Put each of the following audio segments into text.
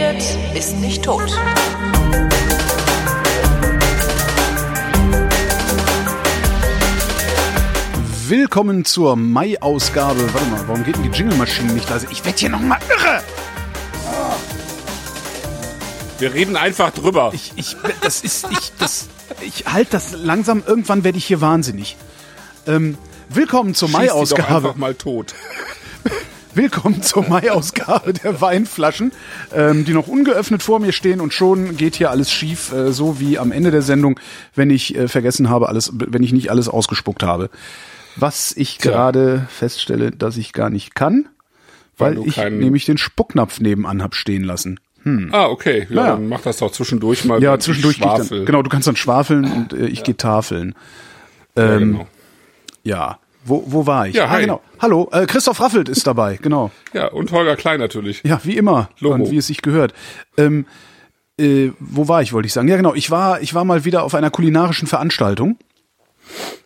redet, ist nicht tot. Willkommen zur Mai-Ausgabe. Warte mal, warum geht denn die Jingle-Maschine nicht leise? Ich werd hier noch mal irre. Wir reden einfach drüber. Ich, ich, das ist, ich, das, ich halt das langsam. Irgendwann werde ich hier wahnsinnig. Ähm, willkommen zur Mai-Ausgabe. einfach mal tot. Willkommen zur Mai-Ausgabe der Weinflaschen, ähm, die noch ungeöffnet vor mir stehen und schon geht hier alles schief, äh, so wie am Ende der Sendung, wenn ich äh, vergessen habe, alles, wenn ich nicht alles ausgespuckt habe. Was ich Tja. gerade feststelle, dass ich gar nicht kann, weil, Weil ich nämlich den Spucknapf nebenan hab stehen lassen. Ah, okay. Ja, Naja. dann mach das doch zwischendurch mal. Ja, zwischendurch schwafel. dann, genau, du kannst dann schwafeln und äh, ich gehe tafeln. Ja, Ähm, genau. Ja, wo, wo war ich? Ja, ah, hi. genau. Hallo, äh, Christoph Raffelt ist dabei, genau. ja, und Holger Klein natürlich. Ja, wie immer. Logo. Und wie es sich gehört. Ähm, äh, wo war ich, wollte ich sagen? Ja, genau. Ich war, ich war mal wieder auf einer kulinarischen Veranstaltung.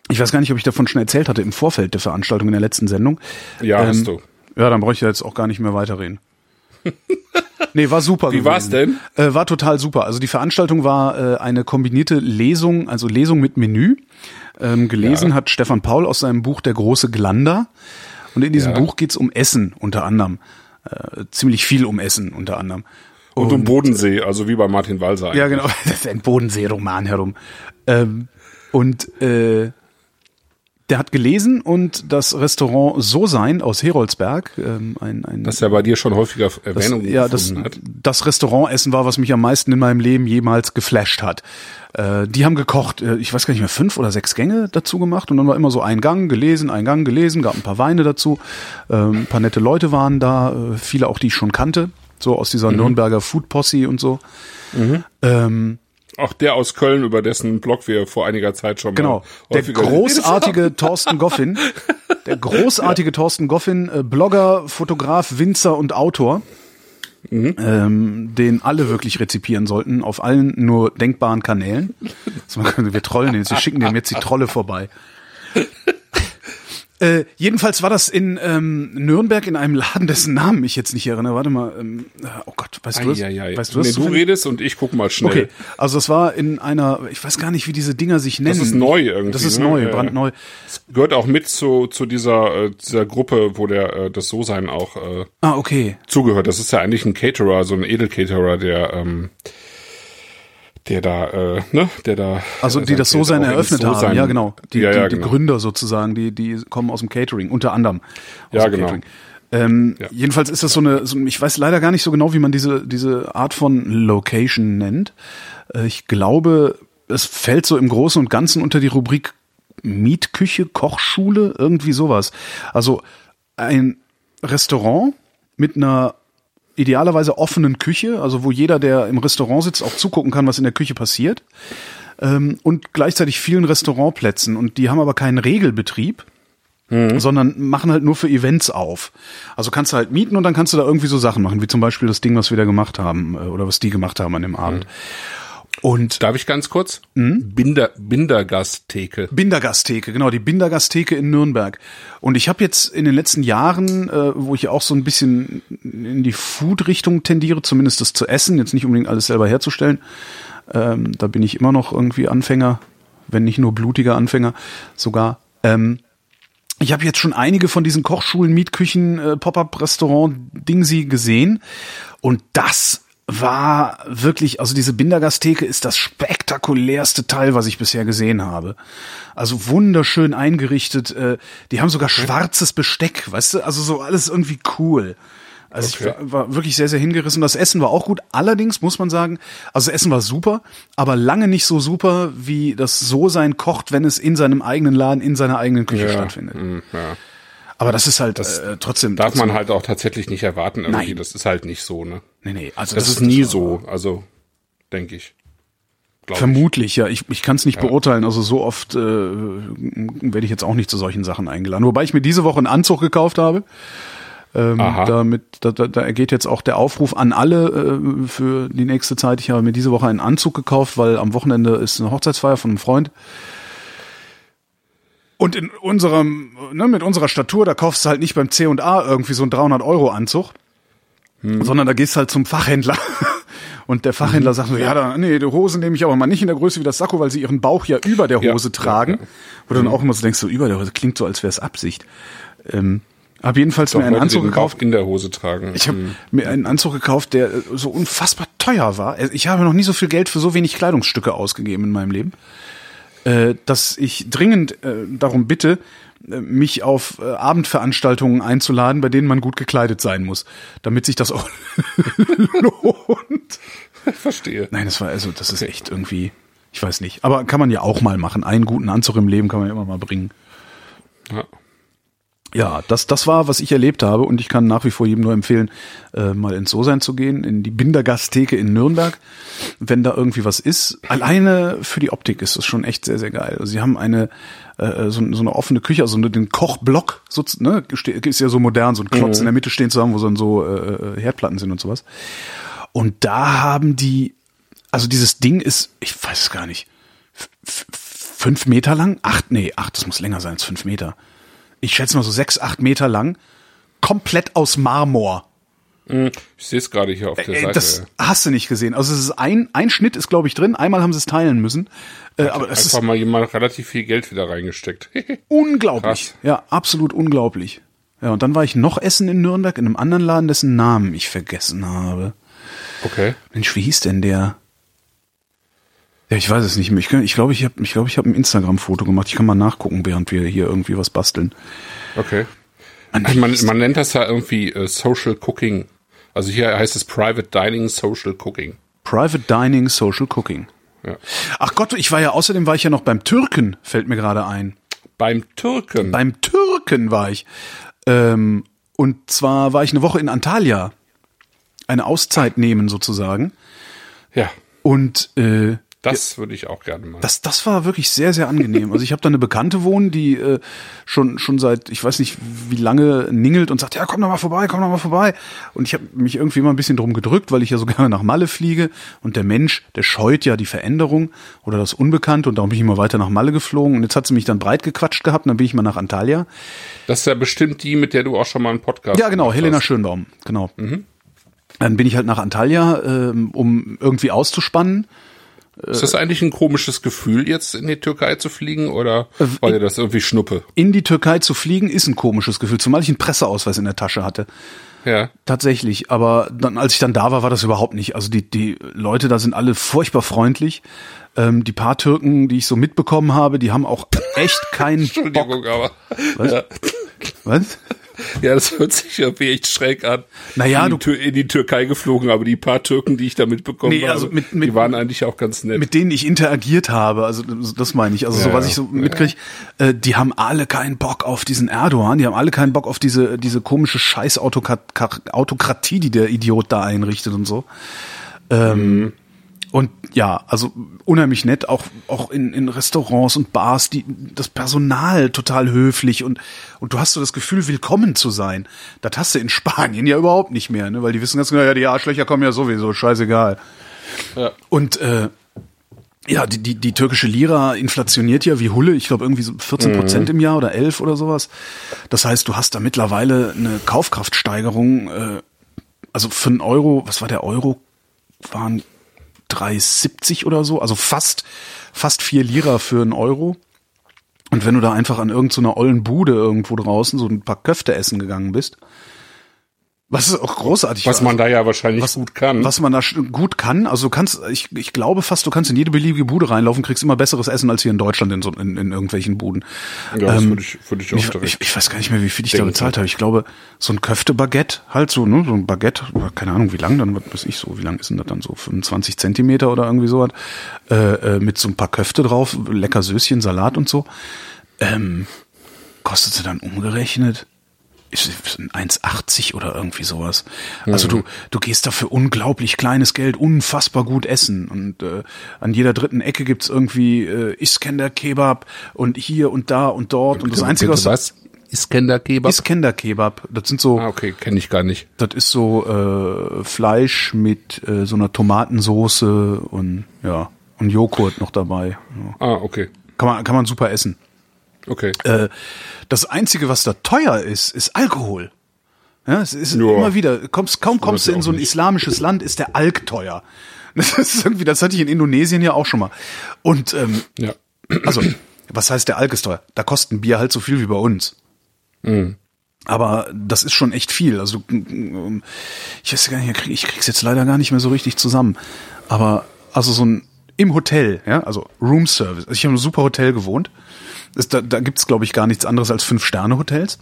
Ich weiß gar nicht, ob ich davon schon erzählt hatte im Vorfeld der Veranstaltung in der letzten Sendung. Ja, Ähm, hast du. Ja, dann brauche ich ja jetzt auch gar nicht mehr weiterreden. nee, war super. Wie war's gewesen. Äh, war total super. Also die Veranstaltung war äh, eine kombinierte Lesung, also Lesung mit Menü. Ähm, gelesen Ja. hat Stefan Paul aus seinem Buch Der große Glander. Und in diesem Ja. Buch geht's um Essen unter anderem. Äh, ziemlich viel um Essen unter anderem. Und, um Bodensee, also wie bei Martin Walser. Ja, genau. Das ist ein Bodensee-Roman herum. Ähm, und äh, der hat gelesen und das Restaurant So Sein aus Heroldsberg, ähm, ein, ein Das ja bei dir schon häufiger das, Erwähnung ja, das, hat. das Restaurantessen war, was mich am meisten in meinem Leben jemals geflasht hat. Äh, die haben gekocht, äh, ich weiß gar nicht mehr, fünf oder sechs Gänge dazu gemacht und dann war immer so ein Gang gelesen, ein Gang gelesen, gab ein paar Weine dazu, ähm, ein paar nette Leute waren da, äh, viele auch, die ich schon kannte, so aus dieser Mhm. Nürnberger Food Posse und so. Ähm, Auch der aus Köln, über dessen Blog wir vor einiger Zeit schon Genau. mal Der häufiger großartige Thorsten Goffin. Der großartige Thorsten Goffin, äh, Blogger, Fotograf, Winzer und Autor. Ähm, den alle wirklich rezipieren sollten, auf allen nur denkbaren Kanälen. Also wir trollen den, wir schicken dem jetzt die Trolle vorbei. Äh, jedenfalls war das in ähm, Nürnberg in einem Laden, dessen Namen ich jetzt nicht erinnere. Warte mal, ähm, oh Gott, weißt du das? Eieiei. Weißt du nee, das? du redest und ich guck mal schnell. Okay, also es war in einer, ich weiß gar nicht, wie diese Dinger sich nennen. ist neu irgendwie, Das ist ne? neu, Ja, ja. brandneu. Gehört auch mit zu, zu dieser, äh, dieser Gruppe, wo der äh, das So-Sein auch äh, Ah, okay. zugehört. Das ist ja eigentlich ein Caterer, so ein Edelcaterer, der ähm, der da, äh, ne, der da. Also die das so sein eröffnet haben, So-Sein- ja genau. Die, ja, die, ja, die genau. Gründer sozusagen, die, die kommen aus dem Catering, unter anderem. Aus Ja, dem genau. Catering. Ähm, Ja. Jedenfalls ist das so eine, so, ich weiß leider gar nicht so genau, wie man diese, diese Art von Location nennt. Äh, ich glaube, es fällt so im Großen und Ganzen unter die Rubrik Mietküche, Kochschule, irgendwie sowas. Also ein Restaurant mit einer idealerweise offenen Küche, also wo jeder, der im Restaurant sitzt, auch zugucken kann, was in der Küche passiert. Ähm, und gleichzeitig vielen Restaurantplätzen. Und die haben aber keinen Regelbetrieb, sondern machen halt nur für Events auf. Also kannst du halt mieten und dann kannst du da irgendwie so Sachen machen, wie zum Beispiel das Ding, was wir da gemacht haben, äh, oder was die gemacht haben an dem Abend. Und Darf ich ganz kurz? Hm? Binder, Bindergasttheke. Bindergasttheke, genau, die Bindergasttheke in Nürnberg. Und ich habe jetzt in den letzten Jahren, äh, wo ich auch so ein bisschen in die Food-Richtung tendiere, zumindest das zu essen, jetzt nicht unbedingt alles selber herzustellen, ähm, da bin ich immer noch irgendwie Anfänger, wenn nicht nur blutiger Anfänger sogar. Ähm, ich habe jetzt schon einige von diesen Kochschulen, Mietküchen, äh, Pop-up-Restaurant-Dingsi gesehen und das war wirklich, also diese Bindergasttheke ist das spektakulärste Teil, was ich bisher gesehen habe. Also wunderschön eingerichtet. Äh, die haben sogar schwarzes Besteck, weißt du? Also so alles irgendwie cool. Also ich Okay. war, war wirklich sehr, sehr hingerissen. Das Essen war auch gut. Allerdings muss man sagen, also das Essen war super, aber lange nicht so super, wie das so sein kocht, wenn es in seinem eigenen Laden, in seiner eigenen Küche stattfindet. mm, ja. Aber das ist halt äh, trotzdem. Darf trotzdem, man halt auch tatsächlich nicht erwarten irgendwie. Nein. Das ist halt nicht so, ne? Nee, nee, also Das, ist nie war- so, also denke ich. Glaub Vermutlich, ja. Ich, ich kann es nicht beurteilen. Also so oft äh, werde ich jetzt auch nicht zu solchen Sachen eingeladen. Wobei ich mir diese Woche einen Anzug gekauft habe. Ähm, damit, da, da, da ergeht jetzt auch der Aufruf an alle äh, für die nächste Zeit. Ich habe mir diese Woche einen Anzug gekauft, weil am Wochenende ist eine Hochzeitsfeier von einem Freund. Und in unserem, ne, mit unserer Statur, da kaufst du halt nicht beim C&A irgendwie so einen 300 Euro Anzug. sondern da gehst halt zum Fachhändler. Und der Fachhändler sagt so, ja, da, nee, die Hose nehme ich aber mal nicht in der Größe wie das Sakko, weil sie ihren Bauch ja über der Ja, Hose ja, tragen. ja. Wo du dann auch immer so denkst, so über der Hose klingt so, als wäre es Absicht. Ähm, hab jedenfalls Doch mir einen Anzug gekauft. In der Hose tragen. Ich habe Hm. mir einen Anzug gekauft, der so unfassbar teuer war. Also Ich habe noch nie so viel Geld für so wenig Kleidungsstücke ausgegeben in meinem Leben, äh, dass ich dringend äh, darum bitte, äh, mich auf äh, Abendveranstaltungen einzuladen, bei denen man gut gekleidet sein muss, damit sich das auch lohnt. Verstehe. Nein, das war also, das ist echt irgendwie, ich weiß nicht. Aber kann man ja auch mal machen. Einen guten Anzug im Leben kann man ja immer mal bringen. Ja. Ja, das, das war, was ich erlebt habe und ich kann nach wie vor jedem nur empfehlen, äh, mal ins So-Sein zu gehen, in die Bindergasttheke in Nürnberg, wenn da irgendwie was ist. Alleine für die Optik ist das schon echt sehr, sehr geil. Also sie haben eine, äh, so, so eine offene Küche, also den Kochblock, so, ne, ist ja so modern, so ein Klotz in der Mitte stehen zusammen, wo so, so äh, Herdplatten sind und sowas. Und da haben die, also dieses Ding ist, ich weiß es gar nicht, fünf Meter lang? Acht, nee, acht, das muss länger sein als fünf Meter. Ich schätze mal so sechs, acht Meter lang, komplett aus Marmor. Hm, Ich sehe es gerade hier auf der Ey, Seite. das hast du nicht gesehen. Also es ist ein, ein Schnitt ist, glaube ich, drin. Einmal haben sie es teilen müssen. Äh, aber es Einfach ist mal jemand relativ viel Geld wieder reingesteckt. unglaublich. Krass. Ja, absolut unglaublich. Ja, und dann war ich noch essen in Nürnberg in einem anderen Laden, dessen Namen ich vergessen habe. okay. Mensch, wie hieß denn der? Ja, ich weiß es nicht mehr. Ich, kann- ich glaube, ich habe ich glaube, ich habe ein Instagram-Foto gemacht. Ich kann mal nachgucken, während wir hier irgendwie was basteln. Okay. Mann, Man, man nennt das ja irgendwie äh, Social Cooking. Also hier heißt es Private Dining Social Cooking. Private Dining, Social Cooking. Ja. Ach Gott, ich war ja außerdem war ich ja noch beim Türken, fällt mir gerade ein. Beim Türken. Beim Türken war ich. Ähm, und zwar war ich eine Woche in Antalya. Eine Auszeit nehmen sozusagen. ja, Und äh, das würde ich auch gerne mal. das, das war wirklich sehr, sehr angenehm. Also ich habe da eine Bekannte wohnen, die äh, schon schon seit, ich weiß nicht wie lange, ningelt und sagt, ja, komm doch mal vorbei, komm doch mal vorbei. Und ich habe mich irgendwie immer ein bisschen drum gedrückt, weil ich ja so gerne nach Malle fliege. Und der Mensch, der scheut ja die Veränderung oder das Unbekannte. Und darum bin ich immer weiter nach Malle geflogen. Und jetzt hat sie mich dann breit gequatscht gehabt. Und dann bin ich mal nach Antalya. das ist ja bestimmt die, mit der du auch schon mal einen Podcast Ja, genau, Helena hast. Schönbaum, genau. Dann bin ich halt nach Antalya, ähm, um irgendwie auszuspannen. Ist das eigentlich ein komisches Gefühl, jetzt in die Türkei zu fliegen oder Äh, war dir das irgendwie Schnuppe? In die Türkei zu fliegen ist ein komisches Gefühl, zumal ich einen Presseausweis in der Tasche hatte. Ja. Tatsächlich, aber dann, als ich dann da war, war das überhaupt nicht. Also die, die Leute da sind alle furchtbar freundlich. Ähm, die paar Türken, die ich so mitbekommen habe, die haben auch echt keinen Bock. Entschuldigung, aber. Was? Ja. Was? Ja, das hört sich irgendwie echt schräg an. Naja, in du- die, Tür, in die Türkei geflogen, aber die paar Türken, die ich da mitbekommen Nee, habe, also mit- mit- die waren eigentlich auch ganz nett. Mit denen ich interagiert habe, also das meine ich. Also so Ja, was ich so ja. mitkriege, äh, die haben alle keinen Bock auf diesen Erdogan, die haben alle keinen Bock auf diese diese komische Scheiß Autokratie, die der Idiot da einrichtet und so. Ähm, Und ja, also unheimlich nett, auch, auch in, in Restaurants und Bars, die, das Personal total höflich und, und du hast so das Gefühl, willkommen zu sein. Das hast du in Spanien ja überhaupt nicht mehr, ne? weil die wissen ganz genau, ja, die Arschlöcher kommen ja sowieso, scheißegal. Ja. Und äh, ja, die, die, die türkische Lira inflationiert ja wie Hulle, ich glaube irgendwie so 14 Prozent im Jahr oder 11 oder sowas. Das heißt, du hast da mittlerweile eine Kaufkraftsteigerung, äh, also für einen Euro, was war der Euro? Waren 3,70 oder so, also fast, fast vier Lira für einen Euro. Und wenn du da einfach an irgendeiner ollen Bude irgendwo draußen so ein paar Köfte essen gegangen bist, was ist auch großartig Was war. man da ja wahrscheinlich Was- gut kann. Was man da gut kann, also du kannst, ich, ich glaube fast, du kannst in jede beliebige Bude reinlaufen, kriegst immer besseres Essen als hier in Deutschland in, so, in, in irgendwelchen Buden. ja, das ähm, würde ich, würde ich auch Ich, direkt. ich, ich weiß gar nicht mehr, wie viel ich da bezahlt habe. Ich glaube, so ein Köfte-Baguette, halt so, ne, so ein Baguette, keine Ahnung, wie lang dann, was weiß ich so, wie lang ist denn das dann so, 25 Zentimeter oder irgendwie sowas, äh, äh, mit so ein paar Köfte drauf, lecker Söschen, Salat und so, ähm, kostete dann umgerechnet 1,80 oder irgendwie sowas. Also du, du gehst da für unglaublich kleines Geld unfassbar gut essen. Und äh, an jeder dritten Ecke gibt's irgendwie äh, Iskender Kebab und hier und da und dort. Und das Einzige, was was? Iskender Kebab? Iskender Kebab, das sind so, ah, okay, kenne ich gar nicht. das ist so äh, Fleisch mit äh, so einer Tomatensoße und ja und Joghurt noch dabei. Ja. Ah, okay. Kann man kann man super essen. Okay. Äh, das Einzige, was da teuer ist, ist Alkohol. Ja, es ist Ja. immer wieder, kommst, kaum kommst du in so ein nicht. islamisches Land, ist der Alk teuer. Das ist irgendwie, das hatte ich in Indonesien ja auch schon mal. Und ähm, Ja. also, was heißt der Alk ist teuer? Da kosten Bier halt so viel wie bei uns. Mhm. Aber das ist schon echt viel. Also ich weiß gar nicht, ich krieg's jetzt leider gar nicht mehr so richtig zusammen. Aber also so ein im Hotel, ja, also Room Service. Also ich habe in einem super Hotel gewohnt. Das, da da gibt's glaube ich gar nichts anderes als fünf Sterne Hotels.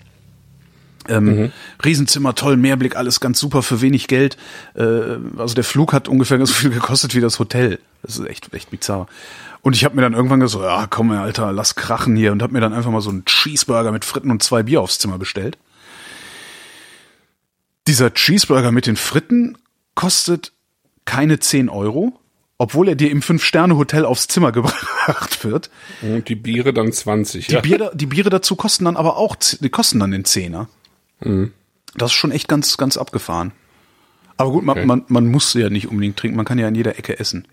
Ähm, Riesenzimmer, toll, Mehrblick, alles ganz super für wenig Geld. Äh, also der Flug hat ungefähr so viel gekostet wie das Hotel. Das ist echt, echt bizarr. Und ich habe mir dann irgendwann gesagt, ja komm, Alter, lass krachen hier und habe mir dann einfach mal so einen Cheeseburger mit Fritten und zwei Bier aufs Zimmer bestellt. Dieser Cheeseburger mit den Fritten kostet keine 10 Euro, obwohl er dir im Fünf-Sterne-Hotel aufs Zimmer gebracht wird. Und die Biere dann 20, Die, ja. Biere, die Biere dazu kosten dann aber auch, die kosten dann den Zehner. Das ist schon echt ganz, ganz abgefahren. Aber gut, man, Okay. man, man muss sie ja nicht unbedingt trinken, man kann ja in jeder Ecke essen.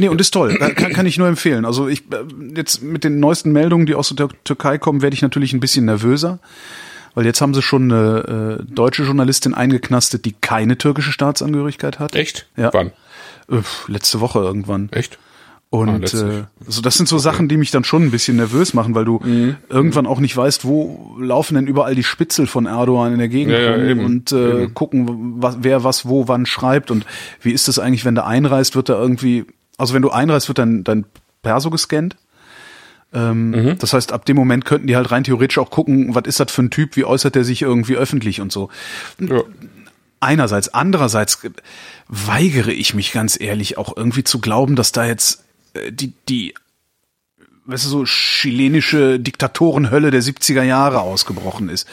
Nee, und ist toll. Kann, kann ich nur empfehlen. Also ich äh, jetzt mit den neuesten Meldungen, die aus der Türkei kommen, werde ich natürlich ein bisschen nervöser. Weil jetzt haben sie schon eine äh, deutsche Journalistin eingeknastet, die keine türkische Staatsangehörigkeit hat. Echt? Ja. Wann? Äh, letzte Woche irgendwann. Echt? Ah, Und letztlich. äh, also das sind so Sachen, die mich dann schon ein bisschen nervös machen, weil du Mhm. irgendwann auch nicht weißt, wo laufen denn überall die Spitzel von Erdogan in der Gegend Ja, ja, rum eben, und äh, gucken, was, wer was wo wann schreibt und wie ist das eigentlich, wenn du einreist, wird da irgendwie, also wenn du einreist, wird dein, dein Perso gescannt. Ähm, Mhm. Das heißt, ab dem Moment könnten die halt rein theoretisch auch gucken, was ist das für ein Typ, wie äußert der sich irgendwie öffentlich und so Ja. einerseits. Andererseits weigere ich mich ganz ehrlich auch irgendwie zu glauben, dass da jetzt äh, die, die, weißt du, so chilenische Diktatorenhölle der 70er Jahre ausgebrochen ist.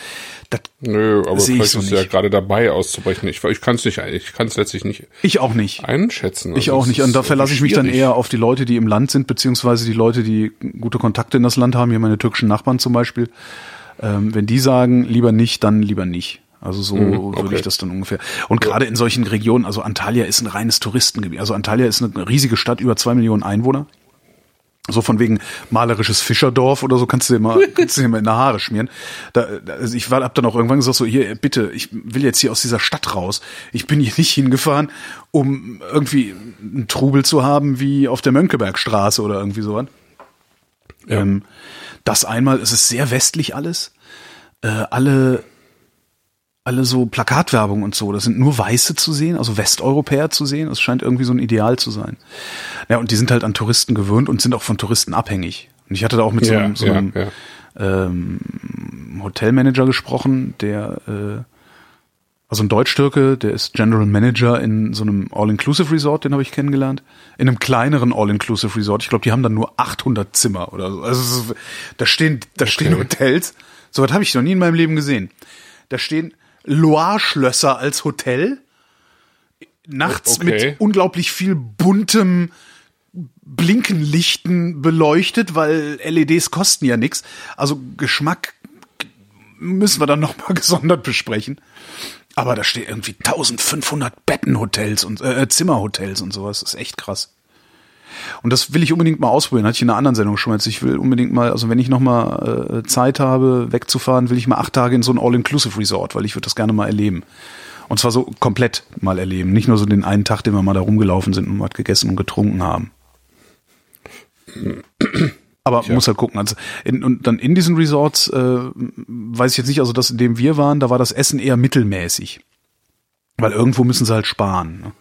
Das, Nö, aber ich vielleicht so ist ja gerade dabei auszubrechen. Ich, ich kann es nicht, ich kann es letztlich nicht ich auch nicht. einschätzen. Ich Also auch es nicht. Und da verlasse ich mich dann eher auf die Leute, die im Land sind, beziehungsweise die Leute, die gute Kontakte in das Land haben. Hier meine türkischen Nachbarn zum Beispiel. Ähm, wenn die sagen, lieber nicht, dann lieber nicht. Also so würde Mhm, okay. ich das dann ungefähr. Und gerade in solchen Regionen, also Antalya ist ein reines Touristengebiet. Also Antalya ist eine riesige Stadt, über zwei Millionen Einwohner. So von wegen malerisches Fischerdorf oder so kannst du dir mal, kannst du dir mal in die Haare schmieren. Da, also ich war, hab dann auch irgendwann gesagt so, hier, bitte, ich will jetzt hier aus dieser Stadt raus. Ich bin hier nicht hingefahren, um irgendwie einen Trubel zu haben wie auf der Mönckebergstraße oder irgendwie sowas. Ja. Ähm, das einmal, es ist sehr westlich alles. Äh, alle, alle so Plakatwerbung und so, das sind nur Weiße zu sehen, also Westeuropäer zu sehen. Das scheint irgendwie so ein Ideal zu sein. Ja, und die sind halt an Touristen gewöhnt und sind auch von Touristen abhängig. Und ich hatte da auch mit so Ja, einem, so ja, einem ja. ähm, Hotelmanager gesprochen, der äh, also ein Deutsch-Türke, der ist General Manager in so einem All-Inclusive Resort, den habe ich kennengelernt. In einem kleineren All-Inclusive Resort. Ich glaube, die haben dann nur 800 Zimmer oder so. Also da stehen, da stehen Hotels. So was habe ich noch nie in meinem Leben gesehen. Da stehen Loire-Schlösser als Hotel. Nachts Okay. mit unglaublich viel buntem Blinkenlichten beleuchtet, weil LEDs kosten ja nix. Also Geschmack müssen wir dann noch mal gesondert besprechen. Aber da steht irgendwie 1500 Bettenhotels und äh, Zimmerhotels und sowas. Das ist echt krass. Und das will ich unbedingt mal ausprobieren. Hatte ich in einer anderen Sendung schon mal. jetzt. Ich will unbedingt mal, also wenn ich noch mal äh, Zeit habe, wegzufahren, will ich mal acht Tage in so ein All-Inclusive Resort, weil ich würde das gerne mal erleben. Und zwar so komplett mal erleben. Nicht nur so den einen Tag, den wir mal da rumgelaufen sind und was gegessen und getrunken haben. Aber man muss halt gucken. Also in, und dann in diesen Resorts, äh, weiß ich jetzt nicht, also das, in dem wir waren, da war das Essen eher mittelmäßig. Weil irgendwo müssen sie halt sparen. Ne?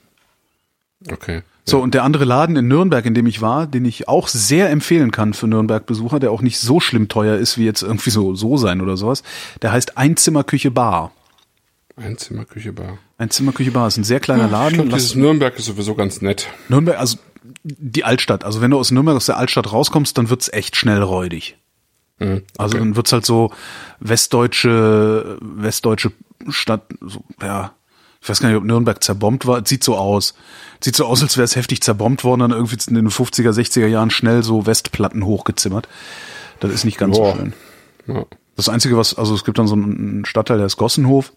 Okay. So, und der andere Laden in Nürnberg, in dem ich war, den ich auch sehr empfehlen kann für Nürnberg-Besucher, der auch nicht so schlimm teuer ist, wie jetzt irgendwie so, so sein oder sowas, der heißt Einzimmerküche Bar. Einzimmerküche, Bar. Einzimmerküche Bar ist ein sehr kleiner Ich Laden. glaube, Lass- dieses Nürnberg ist sowieso ganz nett. Nürnberg, also die Altstadt. Also wenn du aus Nürnberg aus der Altstadt rauskommst, dann wird's echt schnell räudig. Mhm. Also dann wird's halt so westdeutsche, westdeutsche Stadt, so, ja, ich weiß gar nicht, ob Nürnberg zerbombt war. Es Sieht so aus. Sieht so aus, als wäre es heftig zerbombt worden, dann irgendwie in den 50er, 60er Jahren schnell so Westplatten hochgezimmert. Das ist nicht ganz Boah. so schön. Ja. Das Einzige, was, also es gibt dann so einen Stadtteil, der ist Gossenhof.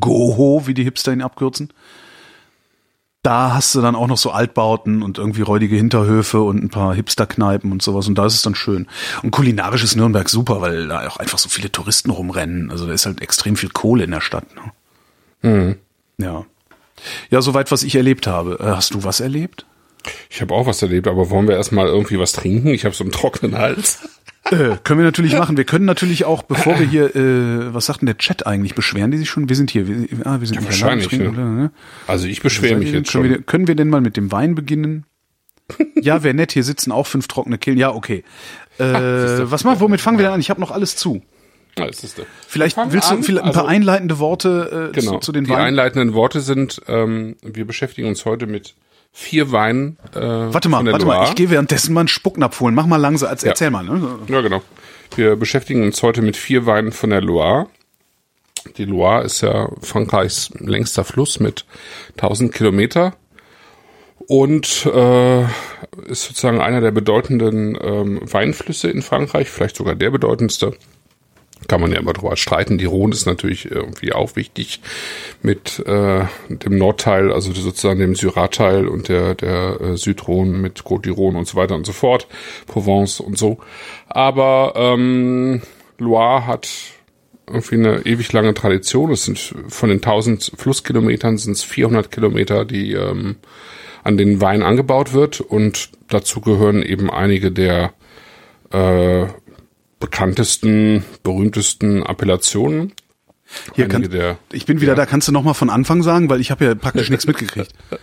Goho, wie die Hipster ihn abkürzen. da hast du dann auch noch so Altbauten und irgendwie räudige Hinterhöfe und ein paar Hipsterkneipen und sowas und da ist es dann schön. Und kulinarisch ist Nürnberg super, weil da auch einfach so viele Touristen rumrennen. Also da ist halt extrem viel Kohle in der Stadt. Ne? Mhm. Ja. Ja, soweit, was ich erlebt habe. Äh, hast du was erlebt? Ich habe auch was erlebt, aber wollen wir erstmal irgendwie was trinken? Ich habe so einen trockenen Hals. Äh, können wir natürlich machen. Wir können natürlich auch, bevor wir hier, äh, was sagt denn der Chat eigentlich? Beschweren die sich schon? Wir sind hier. Wir, ah, wir sind ja, wahrscheinlich. Ne? ne? Also ich beschwere mich jetzt können schon. Wir, können wir denn mal mit dem Wein beginnen? ja, wäre nett. Hier sitzen auch fünf trockene Killen. Ja, okay. Äh, Ach, was machen? Womit fangen wir denn an? Ich habe noch alles zu. Ja, ist das vielleicht willst du vielleicht ein paar also, einleitende Worte äh, genau, zu, zu den Weinen? Die einleitenden Worte sind: ähm, Wir beschäftigen uns heute mit vier Weinen. Äh, warte mal, warte Loire. mal, ich gehe währenddessen mal einen Spucknapf holen. Mach mal langsam, als ja. erzähl mal. Ne? Ja, genau. Wir beschäftigen uns heute mit vier Weinen von der Loire. Die Loire ist ja Frankreichs längster Fluss mit 1000 Kilometer und äh, ist sozusagen einer der bedeutenden ähm, Weinflüsse in Frankreich, vielleicht sogar der bedeutendste kann man ja immer drüber streiten. Die Rhone ist natürlich irgendwie auch wichtig mit äh, dem Nordteil, also sozusagen dem Syrah-Teil und der, der äh, Südrhone mit Côte d'Iron und so weiter und so fort, Provence und so. Aber ähm, Loire hat irgendwie eine ewig lange Tradition. Es sind von den 1000 Flusskilometern sind es 400 Kilometer, die ähm, an den Wein angebaut wird und dazu gehören eben einige der äh, bekanntesten, berühmtesten Appellationen. Hier kann, der, ich bin wieder ja. da. Kannst du noch mal von Anfang sagen, weil ich habe ja praktisch nichts mitgekriegt.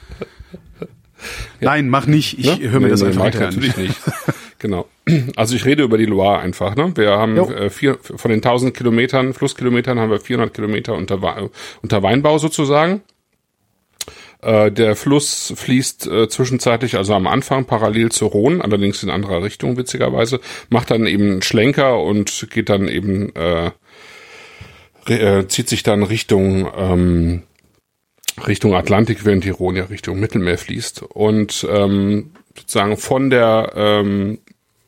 Ja. Nein, mach nicht. Ich ne? höre mir nee, das nee, einfach nee, natürlich nicht. genau. Also ich rede über die Loire einfach. Ne? Wir haben äh, vier, von den 1000 Kilometern, Flusskilometern, haben wir 400 Kilometer unter, unter Weinbau sozusagen. Äh, der Fluss fließt äh, zwischenzeitlich, also am Anfang parallel zur Rhone, allerdings in anderer Richtung witzigerweise, macht dann eben einen Schlenker und geht dann eben, äh, äh, zieht sich dann Richtung ähm, Richtung Atlantik, während die Rhone ja Richtung Mittelmeer fließt. Und ähm, sozusagen von der ähm,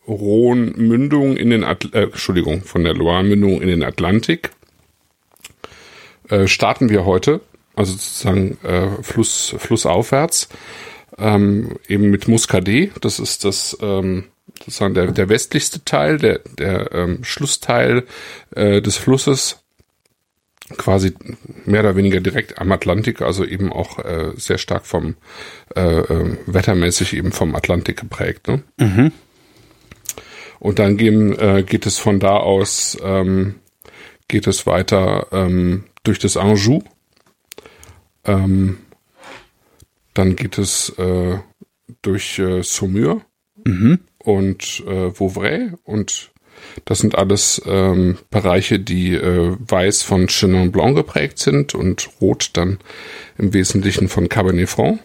Rhone-Mündung in den At äh, Entschuldigung, von der Loire-Mündung in den Atlantik äh, starten wir heute also sozusagen äh, Fluss, flussaufwärts, ähm, eben mit Muscadet, das ist das ähm, sozusagen der, der westlichste Teil, der, der ähm, Schlussteil äh, des Flusses, quasi mehr oder weniger direkt am Atlantik, also eben auch äh, sehr stark vom äh, äh, wettermäßig eben vom Atlantik geprägt. Ne? Mhm. Und dann gehen, äh, geht es von da aus ähm, geht es weiter ähm, durch das Anjou ähm, dann geht es äh, durch äh, Saumur mhm. und äh, Vauvray und das sind alles ähm, Bereiche, die äh, weiß von Chenin Blanc geprägt sind und rot dann im Wesentlichen von Cabernet Franc.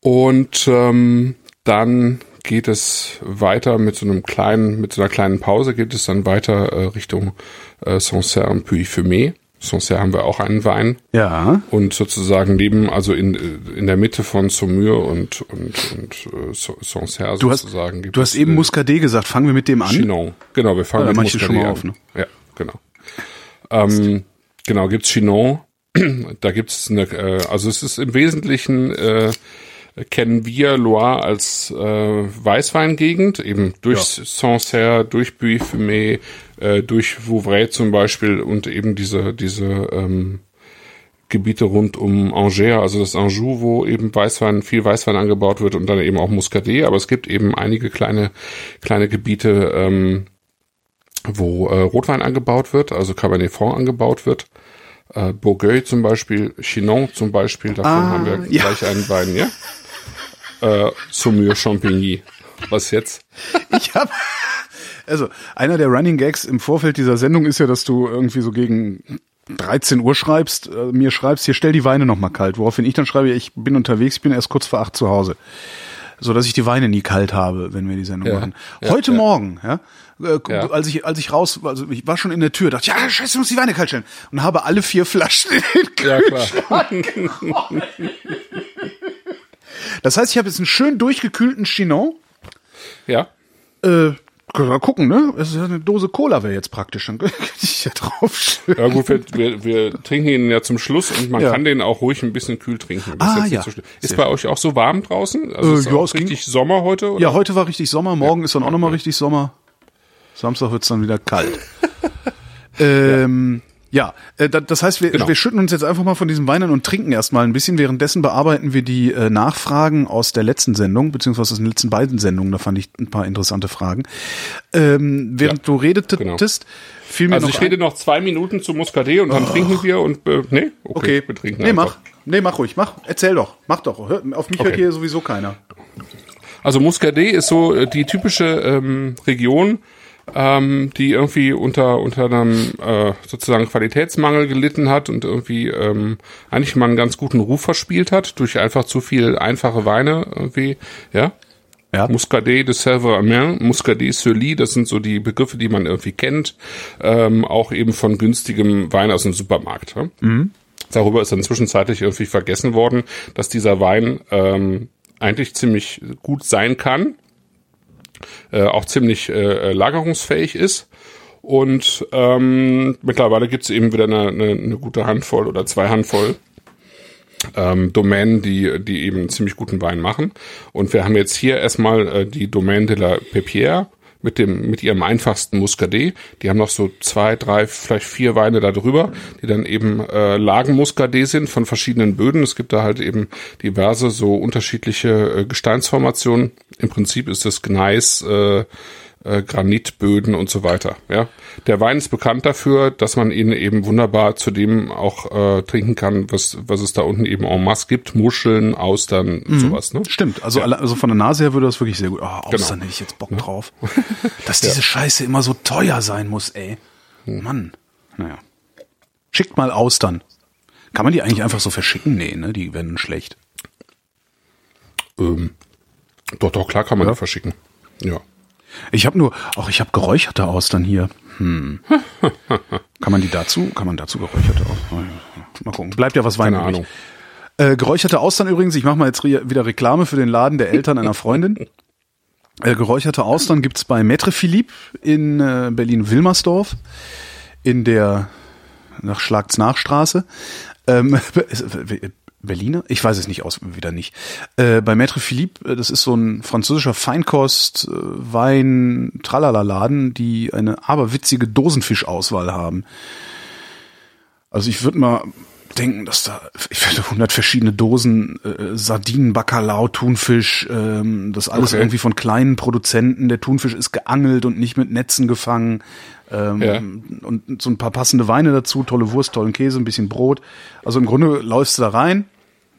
Und ähm, dann geht es weiter mit so einem kleinen, mit so einer kleinen Pause geht es dann weiter äh, Richtung äh, Sancerre und Puy-Fumé. Sancerre haben wir auch einen Wein. Ja. Und sozusagen neben, also in, in der Mitte von Saumur und, und, und äh, Sancerre du sozusagen. Hast, du hast eben Muscadet gesagt, fangen wir mit dem an? Chinon. Genau, wir fangen ja, mit Muscadet schon mal an. Auf, ne? Ja, genau. Ähm, genau, gibt's Chinon. da gibt's eine, äh, also es ist im Wesentlichen äh, kennen wir Loire als äh, Weißweingegend, eben durch ja. Sancerre, durch Buy-Fumé, äh, durch Vouvray zum Beispiel und eben diese, diese ähm, Gebiete rund um Angers, also das Anjou, wo eben Weißwein, viel Weißwein angebaut wird und dann eben auch Muscadet, aber es gibt eben einige kleine, kleine Gebiete, ähm, wo äh, Rotwein angebaut wird, also Cabernet Franc angebaut wird. Äh, Bourgueil zum Beispiel, Chinon zum Beispiel, davon ah, haben wir ja. gleich einen Wein, ja? äh, Saumur Champigny. Was jetzt? Ich habe also einer der Running Gags im Vorfeld dieser Sendung ist ja, dass du irgendwie so gegen 13 Uhr schreibst, äh, mir schreibst, hier stell die Weine noch mal kalt, woraufhin ich dann schreibe, ich bin unterwegs, ich bin erst kurz vor acht zu Hause. So dass ich die Weine nie kalt habe, wenn wir die Sendung ja, machen. Heute ja, Morgen, ja, äh, ja, als ich als ich raus, also ich war schon in der Tür, dachte, ja, scheiße, muss die Weine kalt stellen und habe alle vier Flaschen in den Kühlschrank ja, klar. Das heißt, ich habe jetzt einen schön durchgekühlten Chinon. Ja. Äh, Können wir gucken, ne? Es ist eine Dose Cola wäre jetzt praktisch. Dann könnte ich ja drauf Ja gut, wir, wir, wir trinken ihn ja zum Schluss und man ja. kann den auch ruhig ein bisschen kühl trinken. Ah, ja. So ist bei euch auch so warm draußen? Also äh, ist ja, es richtig ging. Sommer heute? Oder? Ja, heute war richtig Sommer, morgen ja. ist dann auch nochmal richtig Sommer. Samstag wird's dann wieder kalt. ähm, ja, äh, das heißt, wir, genau. wir schütten uns jetzt einfach mal von diesem Wein an und trinken erstmal ein bisschen. Währenddessen bearbeiten wir die äh, Nachfragen aus der letzten Sendung, beziehungsweise aus den letzten beiden Sendungen. Da fand ich ein paar interessante Fragen. Ähm, während ja, du redetest, genau. fiel mir also noch ich rede noch zwei Minuten zu Muscadet und dann oh. trinken wir und äh, nee, okay, okay. wir trinken Nee, einfach. mach. Nee, mach ruhig, mach. Erzähl doch, mach doch. Hör, auf mich okay. hört hier sowieso keiner. Also Muscadet ist so äh, die typische ähm, Region, ähm, die irgendwie unter unter einem äh, sozusagen Qualitätsmangel gelitten hat und irgendwie ähm, eigentlich mal einen ganz guten Ruf verspielt hat durch einfach zu viel einfache Weine irgendwie, ja. Ja. Muscadet de Sèvres Muscadet Sully, das sind so die Begriffe, die man irgendwie kennt, ähm, auch eben von günstigem Wein aus dem Supermarkt. Ja? Mhm. Darüber ist dann zwischenzeitlich irgendwie vergessen worden, dass dieser Wein ähm, eigentlich ziemlich gut sein kann, äh, auch ziemlich äh, lagerungsfähig ist. Und ähm, mittlerweile gibt es eben wieder eine, eine, eine gute Handvoll oder zwei Handvoll ähm, Domänen, die, die eben ziemlich guten Wein machen. Und wir haben jetzt hier erstmal äh, die Domaine de la Pepière mit dem, mit ihrem einfachsten Muscadet. Die haben noch so zwei, drei, vielleicht vier Weine da drüber, die dann eben äh, Lagenmuscadet sind von verschiedenen Böden. Es gibt da halt eben diverse so unterschiedliche äh, Gesteinsformationen. Im Prinzip ist das Gneis, äh, äh, Granitböden und so weiter. Ja, der Wein ist bekannt dafür, dass man ihn eben wunderbar zu dem auch äh, trinken kann, was was es da unten eben en masse gibt, Muscheln, Austern, mhm. sowas. Ne? Stimmt. Also ja. also von der Nase her würde das wirklich sehr gut. Oh, Austern genau. hätte ich jetzt Bock drauf. Dass diese ja. Scheiße immer so teuer sein muss, ey. Hm. Mann. Naja. Schickt mal Austern. Kann man die eigentlich einfach so verschicken? Nee, ne? Die werden schlecht. Ähm, doch, doch, klar kann man ja. die verschicken. Ja. Ich habe nur, auch ich habe geräucherte Austern hier. Hm. kann man die dazu? Kann man dazu geräucherte Austern? Mal gucken. Bleibt ja was Wein Keine Ahnung. Äh, geräucherte Austern übrigens. Ich mache mal jetzt wieder Reklame für den Laden der Eltern einer Freundin. Äh, geräucherte Austern gibt's bei Maître Philippe in äh, Berlin-Wilmersdorf in der nach Schlagts Nachstraße. Ähm, Berliner? Ich weiß es nicht aus, wieder nicht. Äh, bei Maître Philippe, äh, das ist so ein französischer Feinkost, äh, Wein, Tralala-Laden, die eine aberwitzige Dosenfischauswahl haben. Also ich würde mal denken, dass da ich finde 100 verschiedene Dosen äh, Sardinen, Bacalao, Thunfisch, ähm, das alles okay. irgendwie von kleinen Produzenten. Der Thunfisch ist geangelt und nicht mit Netzen gefangen. Ähm, ja. Und so ein paar passende Weine dazu, tolle Wurst, tollen Käse, ein bisschen Brot. Also im Grunde läufst du da rein,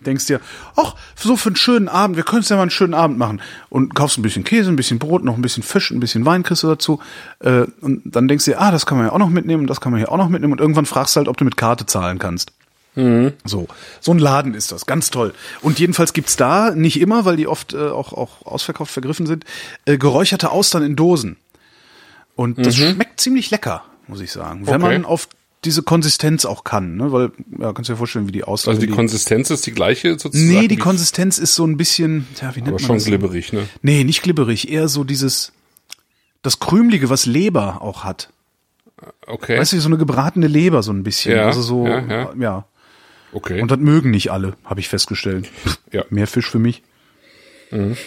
denkst dir, ach, so für einen schönen Abend, wir können es ja mal einen schönen Abend machen. Und kaufst ein bisschen Käse, ein bisschen Brot, noch ein bisschen Fisch, ein bisschen Wein kriegst du dazu. Äh, und dann denkst du dir, ah, das kann man ja auch noch mitnehmen, das kann man hier auch noch mitnehmen. Und irgendwann fragst du halt, ob du mit Karte zahlen kannst. Mhm. So, so ein Laden ist das, ganz toll. Und jedenfalls gibt's da, nicht immer, weil die oft äh, auch, auch ausverkauft vergriffen sind, äh, geräucherte Austern in Dosen. Und das mhm. schmeckt ziemlich lecker, muss ich sagen. Wenn okay. man auf diese Konsistenz auch kann, ne? Weil, ja, kannst du dir vorstellen, wie die aussieht. Also die, die, Konsistenz ist die gleiche sozusagen? Nee, die Konsistenz ist so ein bisschen, ja, wie nennt Aber man schon das? glibberig, ne? Nee, nicht glibberig, eher so dieses, das Krümlige, was Leber auch hat. Okay. Weißt du, so eine gebratene Leber so ein bisschen. Ja, also so, ja. ja. ja. Okay. Und das mögen nicht alle, habe ich festgestellt. Ja. Mehr Fisch für mich. Mhm.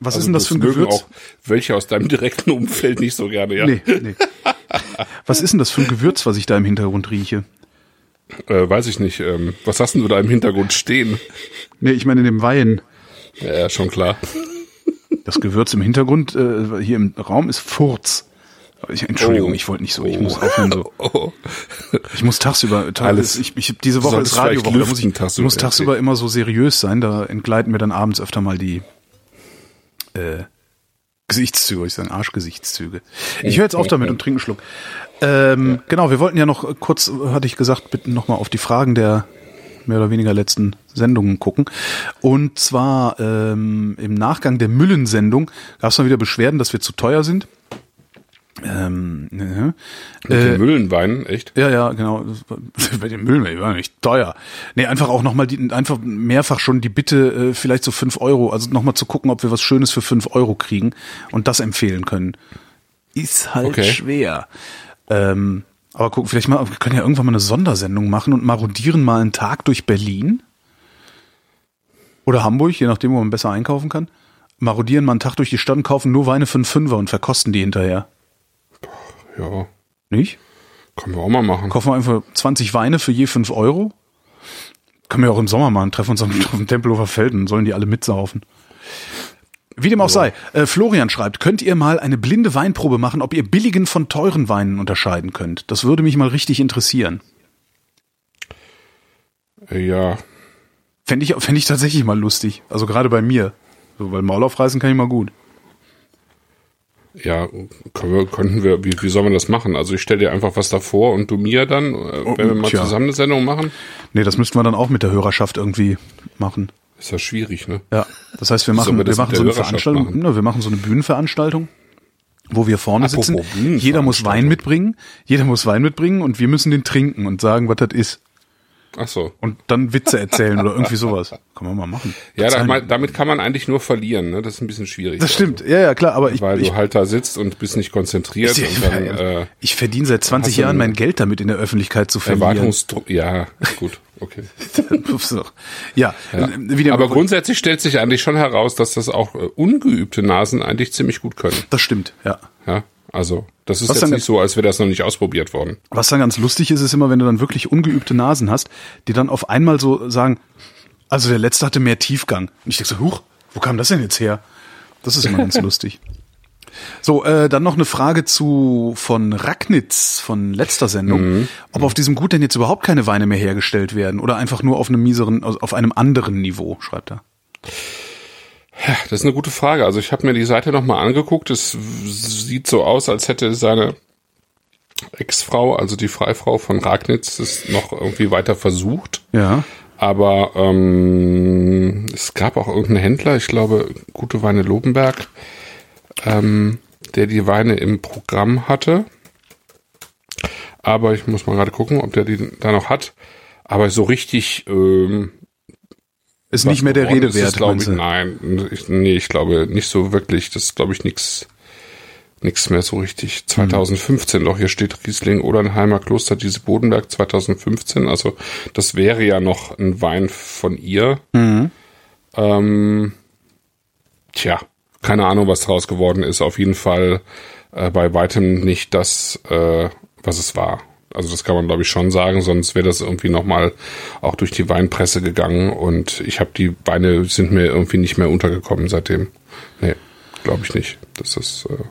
Was also ist denn das für ein Gewürz? Auch welche aus deinem direkten Umfeld nicht so gerne, ja. Nee, nee. was ist denn das für ein Gewürz, was ich da im Hintergrund rieche? Äh, weiß ich nicht. Ähm, was hast denn du da im Hintergrund stehen? Nee, ich meine in dem Wein. Ja, ja schon klar. Das Gewürz im Hintergrund äh, hier im Raum ist Furz. Ich, Entschuldigung, oh. ich wollte nicht so. Ich oh. muss aufhören so. Oh. Ich muss tagsüber. Alles. Ich, ich diese Woche ist Radiowoche. Da muss ich tagsüber, muss tagsüber immer so seriös sein. Da entgleiten mir dann abends öfter mal die äh, Gesichtszüge, ich sage Arschgesichtszüge. Ich höre jetzt auf damit und trinke einen Schluck. Ähm, ja. Genau, wir wollten ja noch kurz, hatte ich gesagt, bitte nochmal auf die Fragen der mehr oder weniger letzten Sendungen gucken. Und zwar ähm, im Nachgang der Müllensendung gab es mal wieder Beschwerden, dass wir zu teuer sind. Ähm, ne, Mit äh, den Müllenweinen, echt? Ja, ja, genau. Bei den Müllenweinen war nicht teuer. Nee, einfach auch nochmal die, einfach mehrfach schon die Bitte, äh, vielleicht so fünf Euro, also nochmal zu gucken, ob wir was Schönes für fünf Euro kriegen und das empfehlen können. ist halt okay. schwer. Ähm, aber guck, vielleicht mal, wir können ja irgendwann mal eine Sondersendung machen und marodieren mal einen Tag durch Berlin. Oder Hamburg, je nachdem, wo man besser einkaufen kann. Marodieren mal einen Tag durch die Stadt und kaufen nur Weine für einen Fünfer und verkosten die hinterher. Ja. Nicht? Können wir auch mal machen. Kaufen wir einfach 20 Weine für je 5 Euro. Können wir auch im Sommer machen, treffen uns auf dem Tempelhofer Feld und sollen die alle mitsaufen. Wie dem auch sei, äh, Florian schreibt, könnt ihr mal eine blinde Weinprobe machen, ob ihr billigen von teuren Weinen unterscheiden könnt? Das würde mich mal richtig interessieren. Ja. Fände ich, fänd ich tatsächlich mal lustig. Also gerade bei mir. So, weil Maul aufreißen kann ich mal gut. Ja, können wir, könnten wir, wie, wie soll man das machen? Also ich stelle dir einfach was davor und du mir dann, äh, wenn wir mal Tja. zusammen eine Sendung machen? Nee, das müssten wir dann auch mit der Hörerschaft irgendwie machen. Ist ja schwierig, ne? Ja, das heißt, wir machen, wir, wir machen so eine Veranstaltung, machen? Ne, wir machen so eine Bühnenveranstaltung, wo wir vorne Apropos sitzen. Jeder muss Wein mitbringen, jeder muss Wein mitbringen und wir müssen den trinken und sagen, was das ist. Ach so. Und dann Witze erzählen oder irgendwie sowas. Kann man mal machen. Ja, damit, damit kann man eigentlich nur verlieren, ne? Das ist ein bisschen schwierig. Das stimmt, ja, ja, klar, aber ich. Weil ich, du halt da sitzt und bist nicht konzentriert. Ich, und dann, äh, ich verdiene seit 20 Jahren mein Geld damit in der Öffentlichkeit zu verlieren. Erwartungsdruck, ja, gut, okay. ja, ja. Wieder aber grundsätzlich stellt sich eigentlich schon heraus, dass das auch äh, ungeübte Nasen eigentlich ziemlich gut können. Das stimmt, ja. Ja, also das ist was jetzt nicht so, als wäre das noch nicht ausprobiert worden. Was dann ganz lustig ist, ist immer, wenn du dann wirklich ungeübte Nasen hast, die dann auf einmal so sagen, also der letzte hatte mehr Tiefgang. Und ich denke so, huch, wo kam das denn jetzt her? Das ist immer ganz lustig. So, äh, dann noch eine Frage zu von Ragnitz von letzter Sendung, mhm. ob auf diesem Gut denn jetzt überhaupt keine Weine mehr hergestellt werden oder einfach nur auf einem mieseren, auf einem anderen Niveau, schreibt er. Ja, das ist eine gute Frage. Also ich habe mir die Seite nochmal angeguckt. Es sieht so aus, als hätte seine Ex-Frau, also die Freifrau von Ragnitz, es noch irgendwie weiter versucht. Ja. Aber ähm, es gab auch irgendeinen Händler, ich glaube, Gute Weine Lobenberg, ähm, der die Weine im Programm hatte. Aber ich muss mal gerade gucken, ob der die da noch hat. Aber so richtig ähm, ist nicht mehr der Rede wert. Glaube ich, nein, ich, nee, ich glaube nicht so wirklich. Das ist, glaube ich, nichts nichts mehr so richtig. 2015 mhm. doch, hier steht Riesling Odernheimer Kloster diese Bodenberg 2015. Also das wäre ja noch ein Wein von ihr. Mhm. Ähm, tja, keine Ahnung, was daraus geworden ist. Auf jeden Fall äh, bei weitem nicht das, äh, was es war. Also das kann man glaube ich schon sagen, sonst wäre das irgendwie nochmal auch durch die Weinpresse gegangen und ich habe die Weine sind mir irgendwie nicht mehr untergekommen seitdem. Nee, glaube ich nicht. Das ist äh,